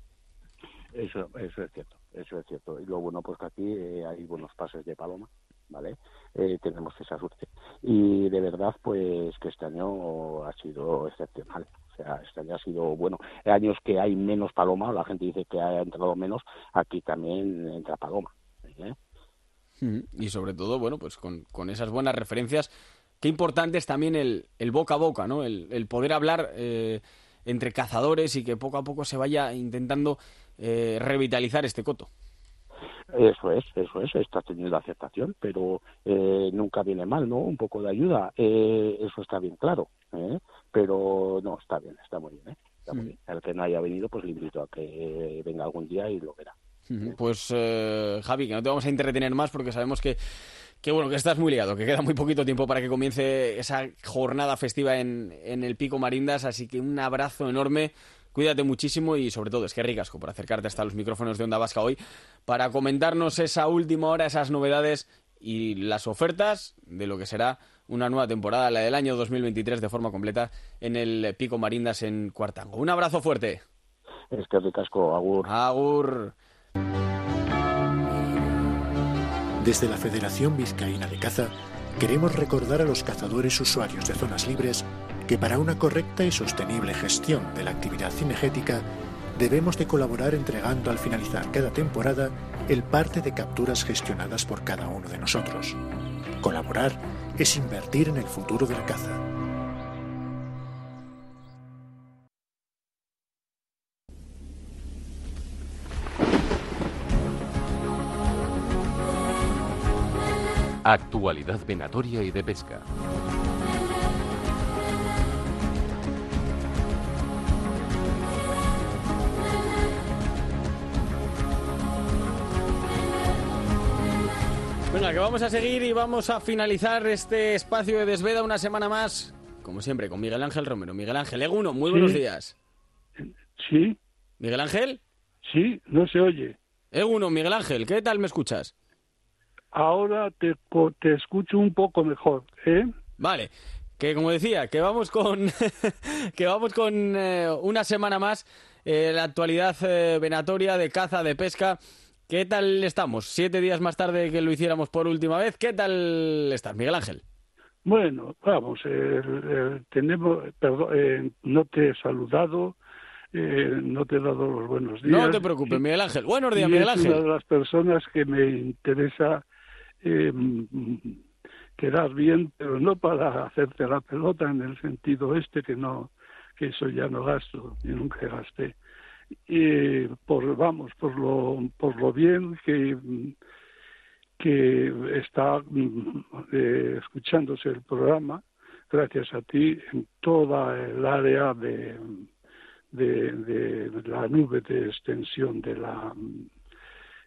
Eso, eso es cierto, eso es cierto. Y lo bueno, pues que aquí eh, hay buenos pases de paloma, ¿vale? Eh, tenemos esa suerte. Y de verdad, pues que este año ha sido excepcional. O sea, este año ha sido bueno. Años que hay menos paloma, la gente dice que ha entrado menos, aquí también entra paloma. ¿eh? Y sobre todo, bueno, pues con, con, esas buenas referencias, qué importante es también el, el boca a boca, ¿no? El, el poder hablar entre cazadores y que poco a poco se vaya intentando eh, revitalizar este coto. Eso es, eso es, está teniendo aceptación, pero eh, nunca viene mal, ¿no? Un poco de ayuda, eh, eso está bien claro, pero no, está bien, está muy bien, está muy mm. bien. El que no haya venido, pues le invito a que venga algún día y lo verá. Pues Javi, que no te vamos a entretener más porque sabemos que, que bueno, que estás muy liado, que queda muy poquito tiempo para que comience esa jornada festiva en, en el Pico Marindas, así que un abrazo enorme Cuídate muchísimo y sobre todo es que ricasco por acercarte hasta los micrófonos de Onda Vasca hoy para comentarnos esa última hora, esas novedades y las ofertas de lo que será una nueva temporada, la del año 2023 de forma completa en el Pico Marindas en Cuartango. Un abrazo fuerte. Es que ricasco, Agur. Agur. Desde la Federación Vizcaína de Caza queremos recordar a los cazadores usuarios de zonas libres que para una correcta y sostenible gestión de la actividad cinegética debemos de colaborar entregando al finalizar cada temporada el parte de capturas gestionadas por cada uno de nosotros. Colaborar es invertir en el futuro de la caza. Actualidad venatoria y de pesca. Venga, que vamos a seguir y vamos a finalizar este espacio de desveda una semana más, como siempre, con Miguel Ángel Romero. Miguel Ángel, Eguno, muy buenos días. Sí. ¿Miguel Ángel? Sí, no se oye. Eguno, Miguel Ángel, ¿qué tal me escuchas? Ahora te, te escucho un poco mejor, ¿eh? Vale, que como decía, que vamos con <laughs> que vamos con eh, una semana más eh, la actualidad eh, venatoria de caza, de pesca ¿Qué tal estamos? Siete días más tarde que lo hiciéramos por última vez. ¿Qué tal estás, Miguel Ángel? Bueno, vamos, tenemos, perdón, eh, no te he saludado, eh, no te he dado los buenos días. No te preocupes, Miguel Ángel. Buenos días, Miguel Ángel. una de las personas que me interesa eh, quedar bien, pero no para hacerte la pelota en el sentido este que no, que eso ya no gasto, ni nunca gasté y por vamos por lo por lo bien que está eh, escuchándose el programa gracias a ti en toda el área de, de, la nube de extensión de la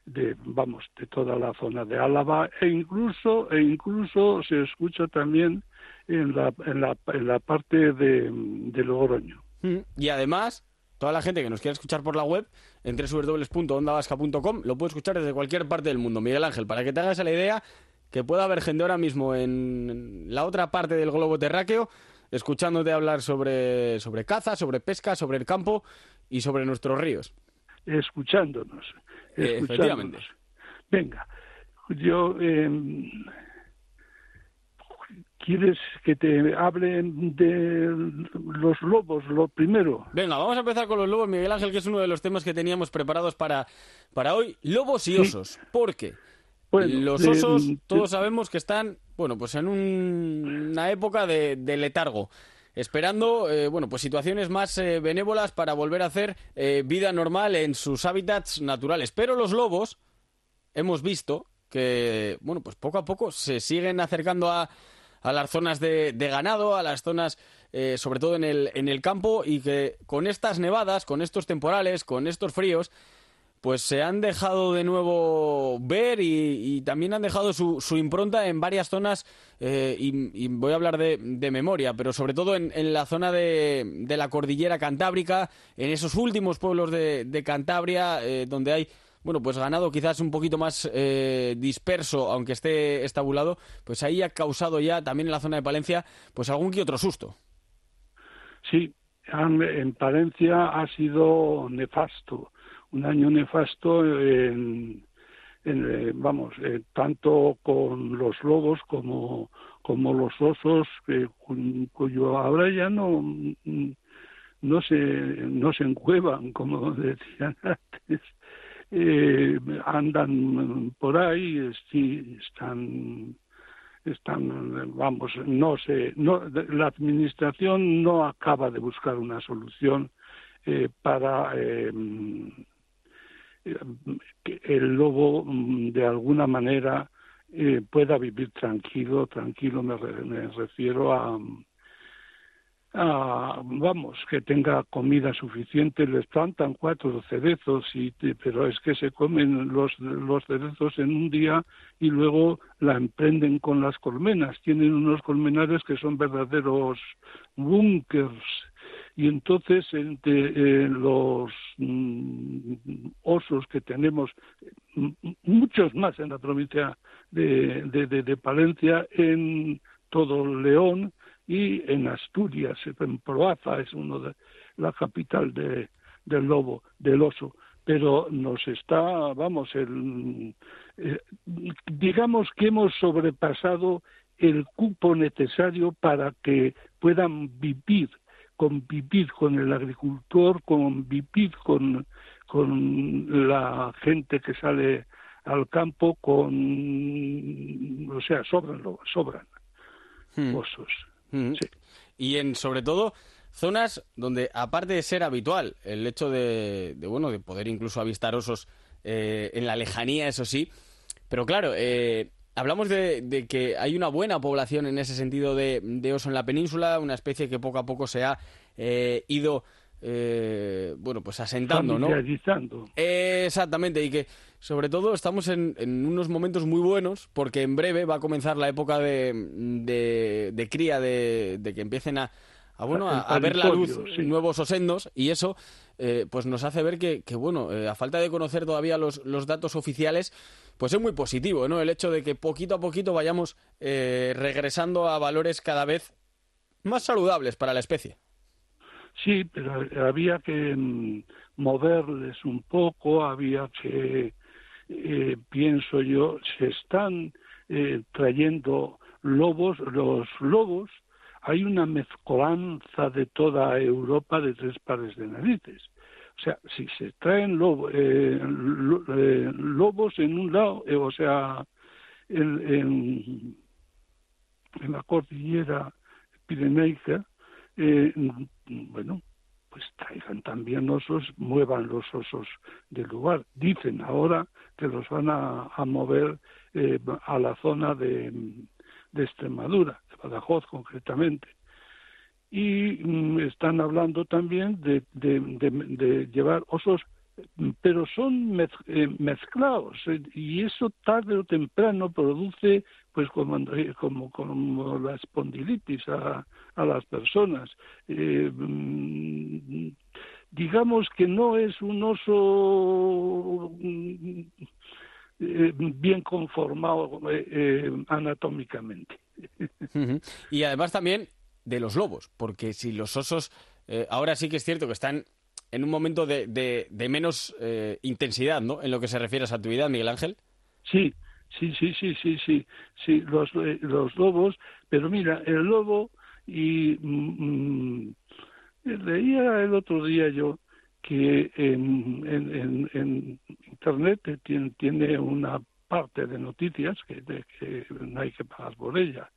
de vamos de toda la zona de Álava e incluso e incluso se escucha también en la en la, en la parte de, de Logroño. Mm, y además toda la gente que nos quiera escuchar por la web, en www.ondavasca.com, lo puede escuchar desde cualquier parte del mundo. Miguel Ángel, para que te hagas la idea que pueda haber gente ahora mismo en la otra parte del globo terráqueo escuchándote hablar sobre, sobre caza, sobre pesca, sobre el campo y sobre nuestros ríos. Escuchándonos. escuchándonos. Efectivamente. Venga, yo... Eh, ¿Quieres que te hable de los lobos, lo primero? Venga, vamos a empezar con los lobos, Miguel Ángel, que es uno de los temas que teníamos preparados para, para hoy. Lobos y osos. ¿Por qué? los osos, todos sabemos que están, bueno, pues en una época de, letargo esperando eh, bueno pues situaciones más eh, benévolas para volver a hacer eh, vida normal en sus hábitats naturales pero los lobos hemos visto que bueno pues poco a poco se siguen acercando a a las zonas de, ganado, a las zonas, eh, sobre todo en el, en el campo, y que con estas nevadas, con estos temporales, con estos fríos, pues se han dejado de nuevo ver y, también han dejado su, su, impronta en varias zonas eh, y, voy a hablar de, de memoria, pero sobre todo en, en la zona de, de, la cordillera cantábrica, en esos últimos pueblos de, de Cantabria, eh, donde hay bueno, pues ganado quizás un poquito más eh, disperso, aunque esté estabulado, pues ahí ha causado ya también en la zona de Palencia, pues algún que otro susto. Sí, en Palencia ha sido nefasto un año nefasto en, eh, vamos, eh, tanto con los lobos como, como los osos, cuyo ahora ya no, no, se, no se encuevan, como <laughs> decían antes. Eh, andan por ahí, sí, están están vamos no sé no la administración no acaba de buscar una solución eh, para eh, que el lobo mm, de alguna manera eh, pueda vivir tranquilo, tranquilo me, refiero a, vamos, que tenga comida suficiente, les plantan cuatro cerezos, y, pero es que se comen los, los cerezos en un día y luego la emprenden con las colmenas. Tienen unos colmenares que son verdaderos búnkers y entonces entre eh, los mm, osos que tenemos, muchos más en la provincia de, de, Palencia, en todo León y en Asturias, en Proaza es uno de la capital de, del lobo, del oso pero nos está, vamos, el, eh, digamos que hemos sobrepasado el cupo necesario para que puedan vivir convivir con el agricultor, convivir con, con la gente que sale al campo, con, o sea, sobran, sobran hmm. Hmm. Y en, sobre todo, zonas donde, aparte de ser habitual el hecho de, bueno, de poder incluso avistar osos eh, en la lejanía, eso sí, pero claro, eh, hablamos de, que hay una buena población en ese sentido de, oso en la península, una especie que poco a poco se ha eh, ido eh, bueno, pues asentando, ¿no? exactamente, y que sobre todo estamos en, unos momentos muy buenos porque en breve va a comenzar la época de, de, cría, de, que empiecen a, a bueno, a, ver la luz nuevos osendos y eso eh, pues nos hace ver que, que bueno, a falta de conocer todavía los, los datos oficiales, pues es muy positivo, ¿no? El hecho de que poquito a poquito vayamos eh, regresando a valores cada vez más saludables para la especie. Sí, pero había que mm, moverles un poco, había que, eh, pienso yo, se están eh, trayendo lobos, los lobos, hay una mezcolanza de toda Europa de tres pares de narices. O sea, si se traen eh, eh, lobos en un lado, eh, o sea, en, en, la cordillera pirenaica, bueno, pues traigan también osos, muevan los osos del lugar. Dicen ahora que los van a, mover a la zona de, de Extremadura, de Badajoz concretamente y mm, están hablando también de, de, llevar osos pero son eh, mezclados eh, y eso tarde o temprano produce pues como eh, como, como la espondilitis a, a las personas. Mm, digamos que no es un oso mm, bien conformado anatómicamente. Y además también de los lobos, porque si los osos eh, ahora sí que es cierto que están en un momento de, de, menos eh, intensidad, ¿no? En lo que se refiere a su actividad, Miguel Ángel. Sí, sí, sí, sí, sí, sí, sí, los, eh, los lobos, pero mira, el lobo y mm, mm, leía el otro día yo que en, en, internet tiene, tiene, una parte de noticias que, que no hay que pagar por ella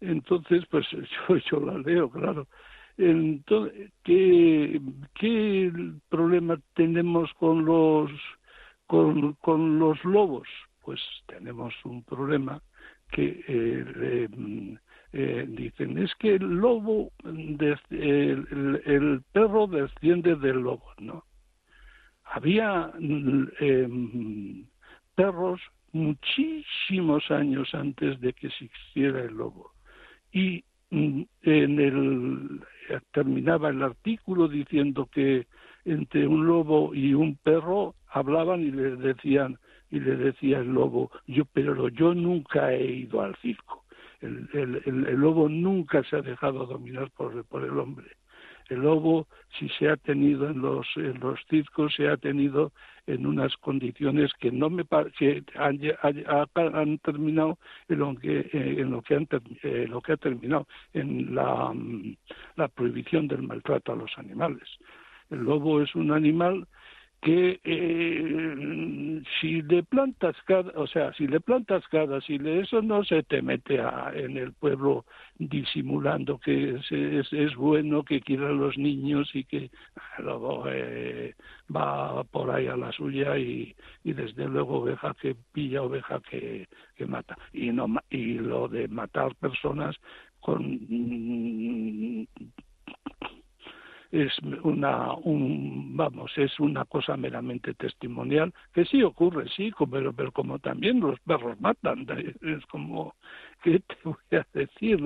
entonces, pues <laughs> yo, yo la leo, claro. Entonces, ¿qué, ¿qué problema tenemos con los, con, los lobos? Pues tenemos un problema que eh, eh, dicen es que el lobo, el, el, perro desciende del lobo, ¿no? había em, perros muchísimos años antes de que existiera el lobo. Y mm, en el terminaba el artículo diciendo que entre un lobo y un perro hablaban y le decían y le decía el lobo yo pero yo nunca he ido al circo el, el, lobo nunca se ha dejado dominar por, por el hombre el lobo, si se ha tenido en los, en se ha tenido en unas condiciones que no me que han, terminado en lo que eh, en lo que han eh, lo que ha terminado en la, mm, la prohibición del maltrato a los animales. El lobo es un animal que eh, si le plantas cada, o sea, si le plantas cada, si le, eso no se te mete a, en el pueblo disimulando que es, es, bueno, que quiere a los niños y que luego eh, va por ahí a la suya y, y desde luego oveja que pilla, oveja que, que mata. Y, no, y lo de matar personas con es una un, vamos es una cosa meramente testimonial que sí ocurre sí pero pero como también los perros matan es como ¿qué te <laughs> voy a decir?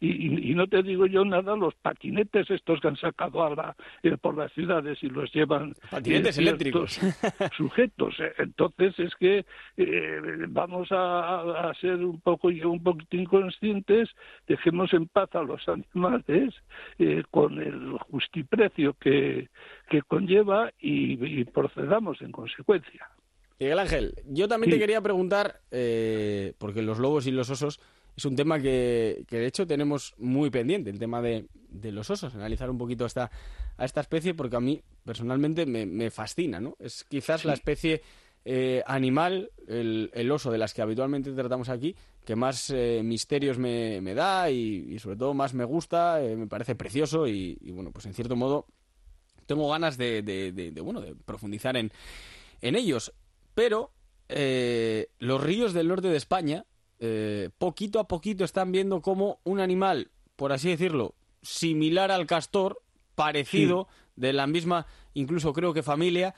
Y, y, no te digo yo nada, los patinetes estos que han sacado ahora eh, por las ciudades y los llevan... Patinetes eléctricos. <laughs> Sujetos. Eh. Entonces es que eh, vamos a, a, ser un poco un poquito inconscientes, dejemos en paz a los animales con el justiprecio que, que conlleva y procedamos en consecuencia. Miguel Ángel, yo también te quería preguntar, eh, porque los lobos y los osos es un tema que, de hecho tenemos muy pendiente, el tema de, los osos, analizar un poquito esta, a esta especie, porque a mí personalmente me, fascina, ¿no? Es quizás la especie eh, animal, el, oso de las que habitualmente tratamos aquí, que más eh, misterios me, da y, sobre todo más me gusta, me parece precioso y, bueno, pues en cierto modo tengo ganas de, bueno, de profundizar en, en ellos. Pero eh, los ríos del norte de España, eh, poquito a poquito están viendo como un animal, por así decirlo, similar al castor, parecido, de la misma, incluso creo que familia,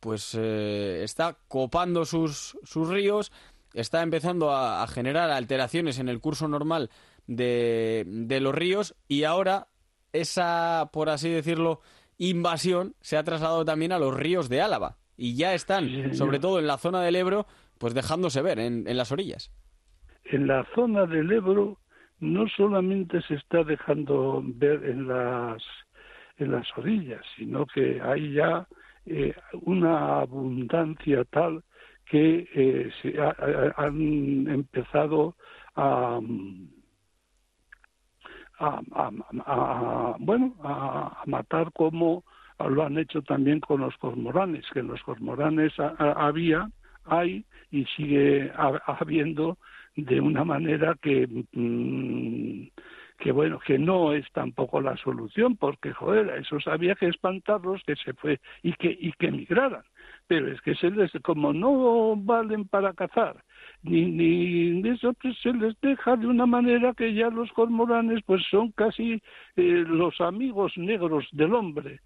pues eh, está copando sus, sus ríos, está empezando a, generar alteraciones en el curso normal de, de los ríos y ahora esa, por así decirlo, invasión se ha trasladado también a los ríos de Álava y ya están, sobre todo en la zona del Ebro, pues dejándose ver en, las orillas. En la zona del Ebro no solamente se está dejando ver en las en las orillas, sino que hay ya eh, una abundancia tal que eh, se han empezado a, a, bueno a, matar como lo han hecho también con los cormoranes, que en los cormoranes había, hay y sigue habiendo de una manera que mm, que bueno que no es tampoco la solución porque joder esos había que espantarlos que se fue y que y que emigraran. Pero es que se les como no valen para cazar ni, ni eso pues se les deja de una manera que ya los cormoranes pues son casi eh, los amigos negros del hombre.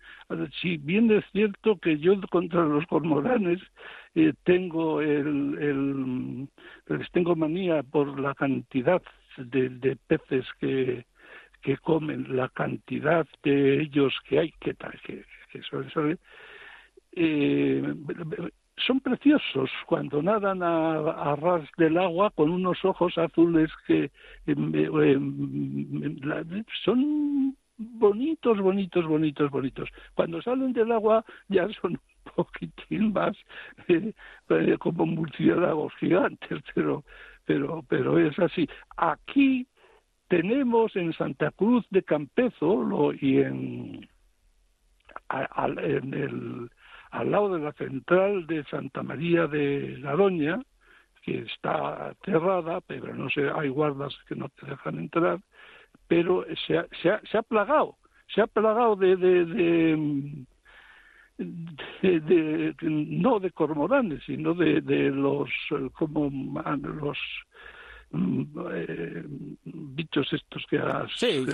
Si bien es cierto que yo contra los cormoranes eh, tengo el, el, les tengo manía por la cantidad de, de peces que, que comen, la cantidad de ellos que hay, que, que, que eso, eh, son preciosos cuando nadan a, ras del agua con unos ojos azules que em, em, em, son bonitos, bonitos, bonitos, bonitos. Cuando salen del agua ya son un poquitín más eh, eh, como murciélagos gigantes, <laughs> pero, pero, pero es así. Aquí tenemos en Santa Cruz de Campezo lo, y en, en el al lado de la central de Santa María de Garoña, que está cerrada, pero no sé, hay guardas que no te dejan entrar, pero se ha, se ha, plagado, se ha plagado de, de, de, no de cormoranes, sino de, de los como los eh, bichos estos que has sí,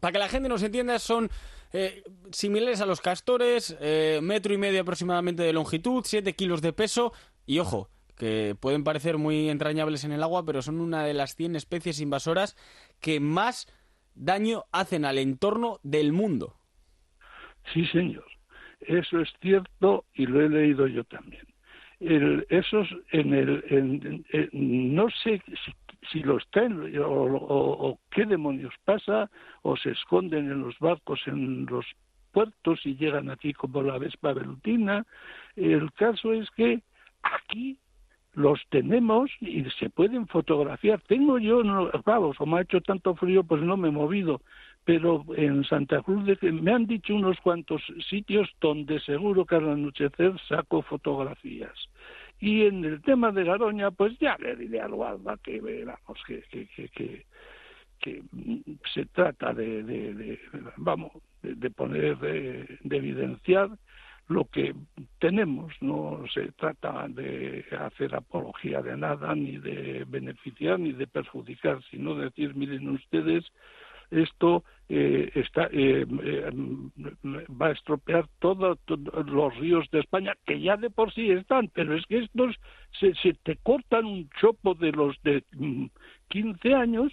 para que la gente nos entienda, son eh, similares a los castores, eh, metro y medio aproximadamente de longitud, 7 kilos de peso y ojo, que pueden parecer muy entrañables en el agua, pero son una de las 100 especies invasoras que más daño hacen al entorno del mundo. Sí, señor. Eso es cierto y lo he leído yo también. El, esos en el no sé si, si los traen o, qué demonios pasa o se esconden en los barcos en los puertos y llegan aquí como la vespa velutina. El caso es que aquí los tenemos y se pueden fotografiar. Tengo yo, no, vamos, o me ha hecho tanto frío, pues no me he movido, pero en Santa Cruz de, me han dicho unos cuantos sitios donde seguro que al anochecer saco fotografías. Y en el tema de Garoña, pues ya le diré al guarda que veramos que, que, que, que, se trata de, de, vamos, de, poner, de, evidenciar lo que tenemos, no se trata de hacer apología de nada, ni de beneficiar, ni de perjudicar, sino decir, miren ustedes, esto eh, está, eh, eh, va a estropear todos los ríos de España, que ya de por sí están, pero es que estos se, se te cortan un chopo de los de 15 mm, años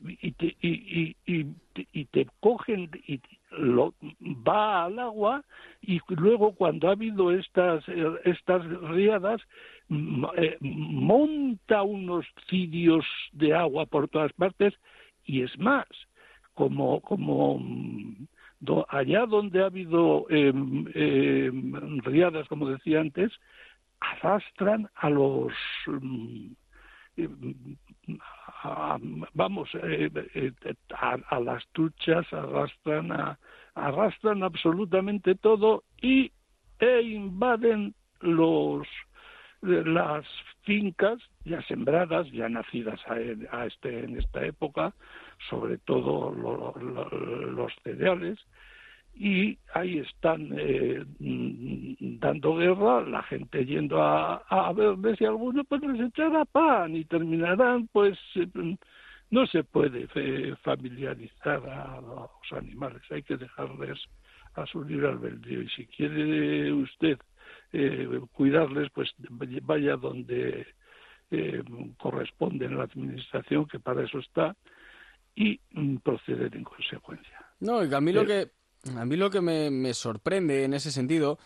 y te, y, y, y, te cogen y lo, va al agua y luego cuando ha habido estas estas riadas monta unos cirios de agua por todas partes y es más como, como mm, allá donde ha habido eh, riadas, como decía antes, arrastran a los mm, vamos eh, eh, a, las truchas arrastran a, arrastran absolutamente todo y e invaden los las fincas ya sembradas ya nacidas a este en esta época sobre todo los cereales, y ahí están eh, mm, dando guerra, la gente yendo a, a ver si alguno pues les echará pan y terminarán pues eh, no se puede familiarizar a los animales, hay que dejarles a su libre albedrío. Y si quiere usted eh, cuidarles pues vaya donde corresponde en la administración que para eso está y proceder en consecuencia. No, y a mí lo que, a mí lo que me, sorprende en ese sentido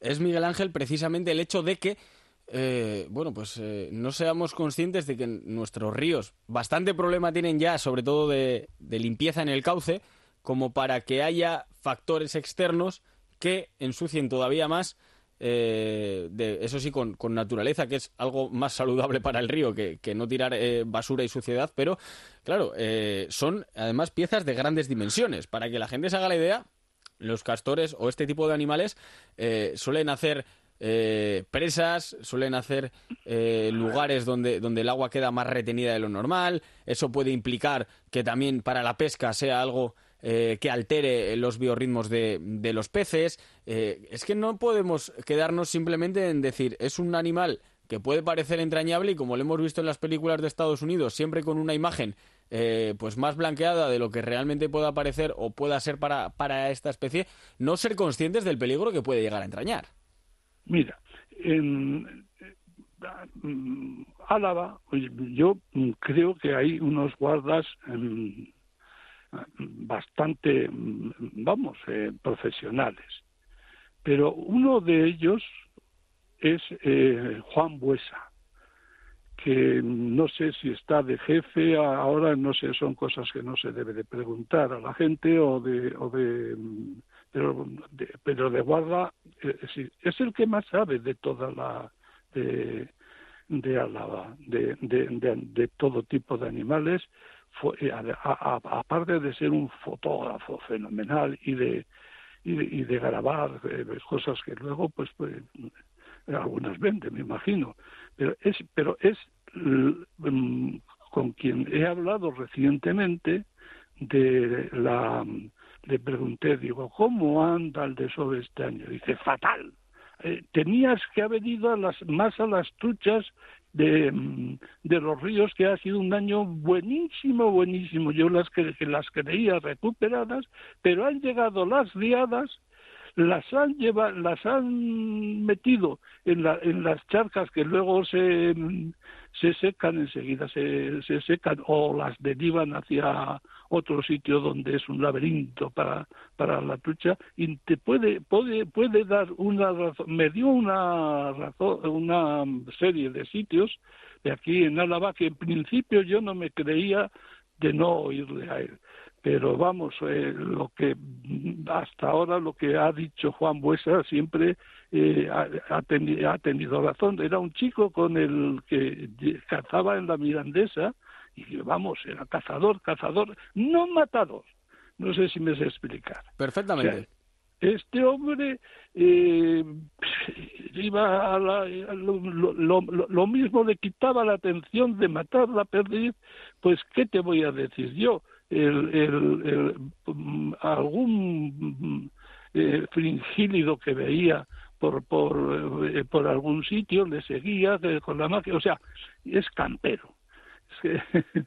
es, Miguel Ángel, precisamente el hecho de que eh, bueno, pues eh, no seamos conscientes de que nuestros ríos bastante problema tienen ya, sobre todo de, de, limpieza en el cauce, como para que haya factores externos que ensucien todavía más eh, eso sí, con, naturaleza, que es algo más saludable para el río que, no tirar eh, basura y suciedad, pero claro, eh, son además piezas de grandes dimensiones. Para que la gente se haga la idea, los castores o este tipo de animales suelen hacer presas, suelen hacer lugares donde, donde el agua queda más retenida de lo normal. Eso puede implicar que también para la pesca sea algo eh, que altere los biorritmos de, de los peces. Eh, es que no podemos quedarnos simplemente en decir es un animal que puede parecer entrañable y como lo hemos visto en las películas de Estados Unidos, siempre con una imagen eh, pues más blanqueada de lo que realmente pueda parecer o pueda ser para, para esta especie, no ser conscientes del peligro que puede llegar a entrañar. Mira, en Álava, yo creo que hay unos guardas bastante, vamos, eh, profesionales. Pero uno de ellos es eh, Juan Buesa, que no sé si está de jefe ahora, no sé, son cosas que no se debe de preguntar a la gente o de, o de pero de, pero de guarda eh, es el que más sabe de toda la de de de, de, todo tipo de animales aparte de ser un fotógrafo fenomenal y de y de, grabar eh, cosas que luego pues, pues algunas vende me imagino. Pero es pero es mm, con quien he hablado recientemente de la le pregunté digo cómo anda el desove este año dice fatal. Eh, tenías que haber ido a las, más a las truchas de, mm, de los ríos que ha sido un año buenísimo, buenísimo. Yo las que, las creía recuperadas, pero han llegado las riadas las han llevado, las han metido en, la, en las charcas que luego se, se secan enseguida, se, se secan o las derivan hacia otro sitio donde es un laberinto para, para la trucha y te puede, puede, puede dar una razón, me dio una razón, una serie de sitios de aquí en Álava que en principio yo no me creía de no oírle a él pero vamos, eh, lo que hasta ahora lo que ha dicho Juan Buesa siempre eh, ha, tenido, razón. Era un chico con el que cazaba en la Mirandesa y vamos, era cazador, cazador, no matador. No sé si me sé explicar. Perfectamente. este hombre eh, iba a la, lo, lo, mismo le quitaba la atención de matar la perdiz, pues qué te voy a decir yo el, el, mm, algún eh, fringílido que veía por, por, eh, algún sitio le seguía con la máquina, o sea, es campero. <laughs>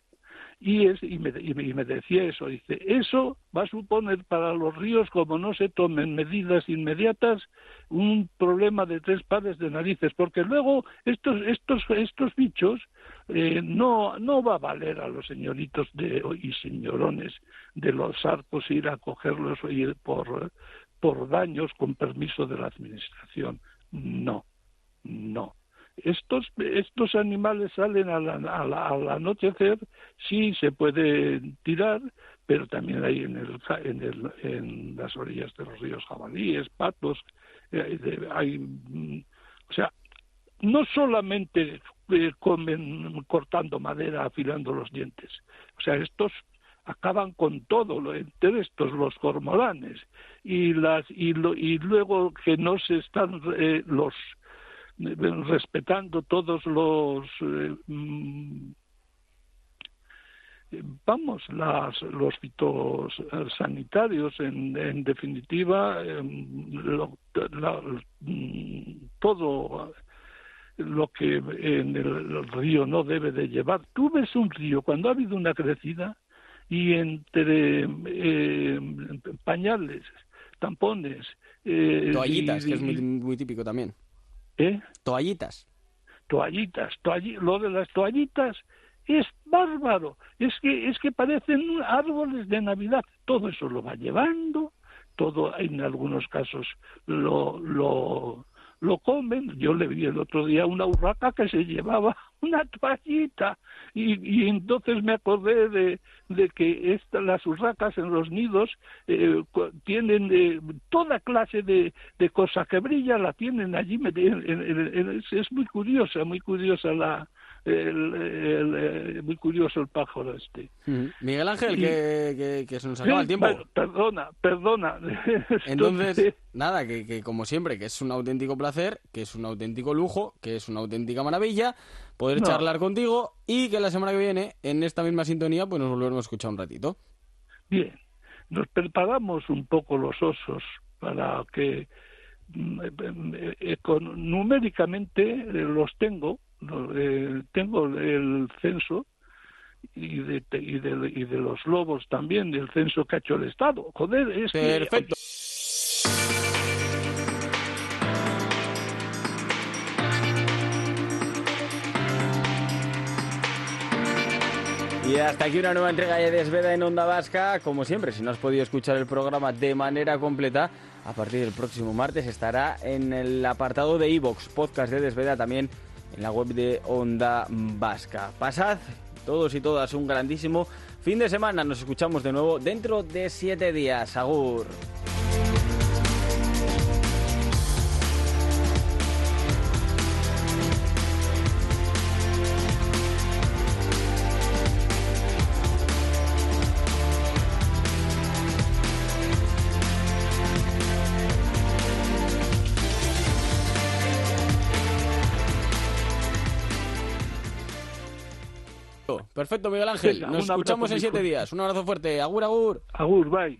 y, es, y, me, y, me, decía eso, dice, eso va a suponer para los ríos, como no se tomen medidas inmediatas, un problema de tres pares de narices, porque luego estos, estos, estos bichos eh, no, no va a valer a los señoritos de, y señorones de los arcos ir a cogerlos ir por, por daños con permiso de la administración. No, no. Estos, estos animales salen al, al anochecer, sí se puede tirar, pero también hay en, el, en, el, en las orillas de los ríos jabalíes, patos, eh, hay, mm, o sea, no solamente eh, comen cortando madera, afilando los dientes. O sea, estos acaban con todo, entre estos los cormoranes y las y, lo, y luego que no se están eh, los respetando todos los eh, mm, vamos las, los fitos sanitarios en, en definitiva lo, mm, todo lo que en el río no debe de llevar. Tú ves un río cuando ha habido una crecida y entre eh, pañales, tampones... Eh, Toallitas, que es muy, típico también. ¿Eh? Toallitas. Toallitas, lo de las toallitas es bárbaro. Es que, es que parecen árboles de Navidad. Todo eso lo va llevando, todo en algunos casos lo, lo, lo comen. Yo le vi el otro día una urraca que se llevaba <laughs> una toallita y, y entonces me acordé de, de que esta, las urracas en los nidos eh, tienen eh, toda clase de, de cosa que brilla, la tienen allí. es muy curiosa, muy curiosa la, el, eh, muy curioso el pájaro este. Miguel Ángel, que, que, se nos acaba el tiempo. Perdona, perdona. <laughs> Entonces, nada, que, que como siempre, que es un auténtico placer, que es un auténtico lujo, que es una auténtica maravilla poder charlar contigo y que la semana que viene, en esta misma sintonía, pues nos volveremos a escuchar un ratito. Bien, nos preparamos un poco los osos para que mm, eh, eh, numéricamente los tengo eh, tengo el censo y de, y, de, y de los lobos también, del censo que ha hecho el Estado. Joder, es Perfecto. Y hasta aquí una nueva entrega de Desveda en Onda Vasca. Como siempre, si no has podido escuchar el programa de manera completa, a partir del próximo martes estará en el apartado de Evox, podcast de Desveda también en la web de Onda Vasca. Pasad todos y todas un grandísimo fin de semana. Nos escuchamos de nuevo dentro de siete días. Agur. Perfecto, Miguel Ángel. Nos escuchamos en siete días. Un abrazo fuerte. Agur, agur. Agur, bye.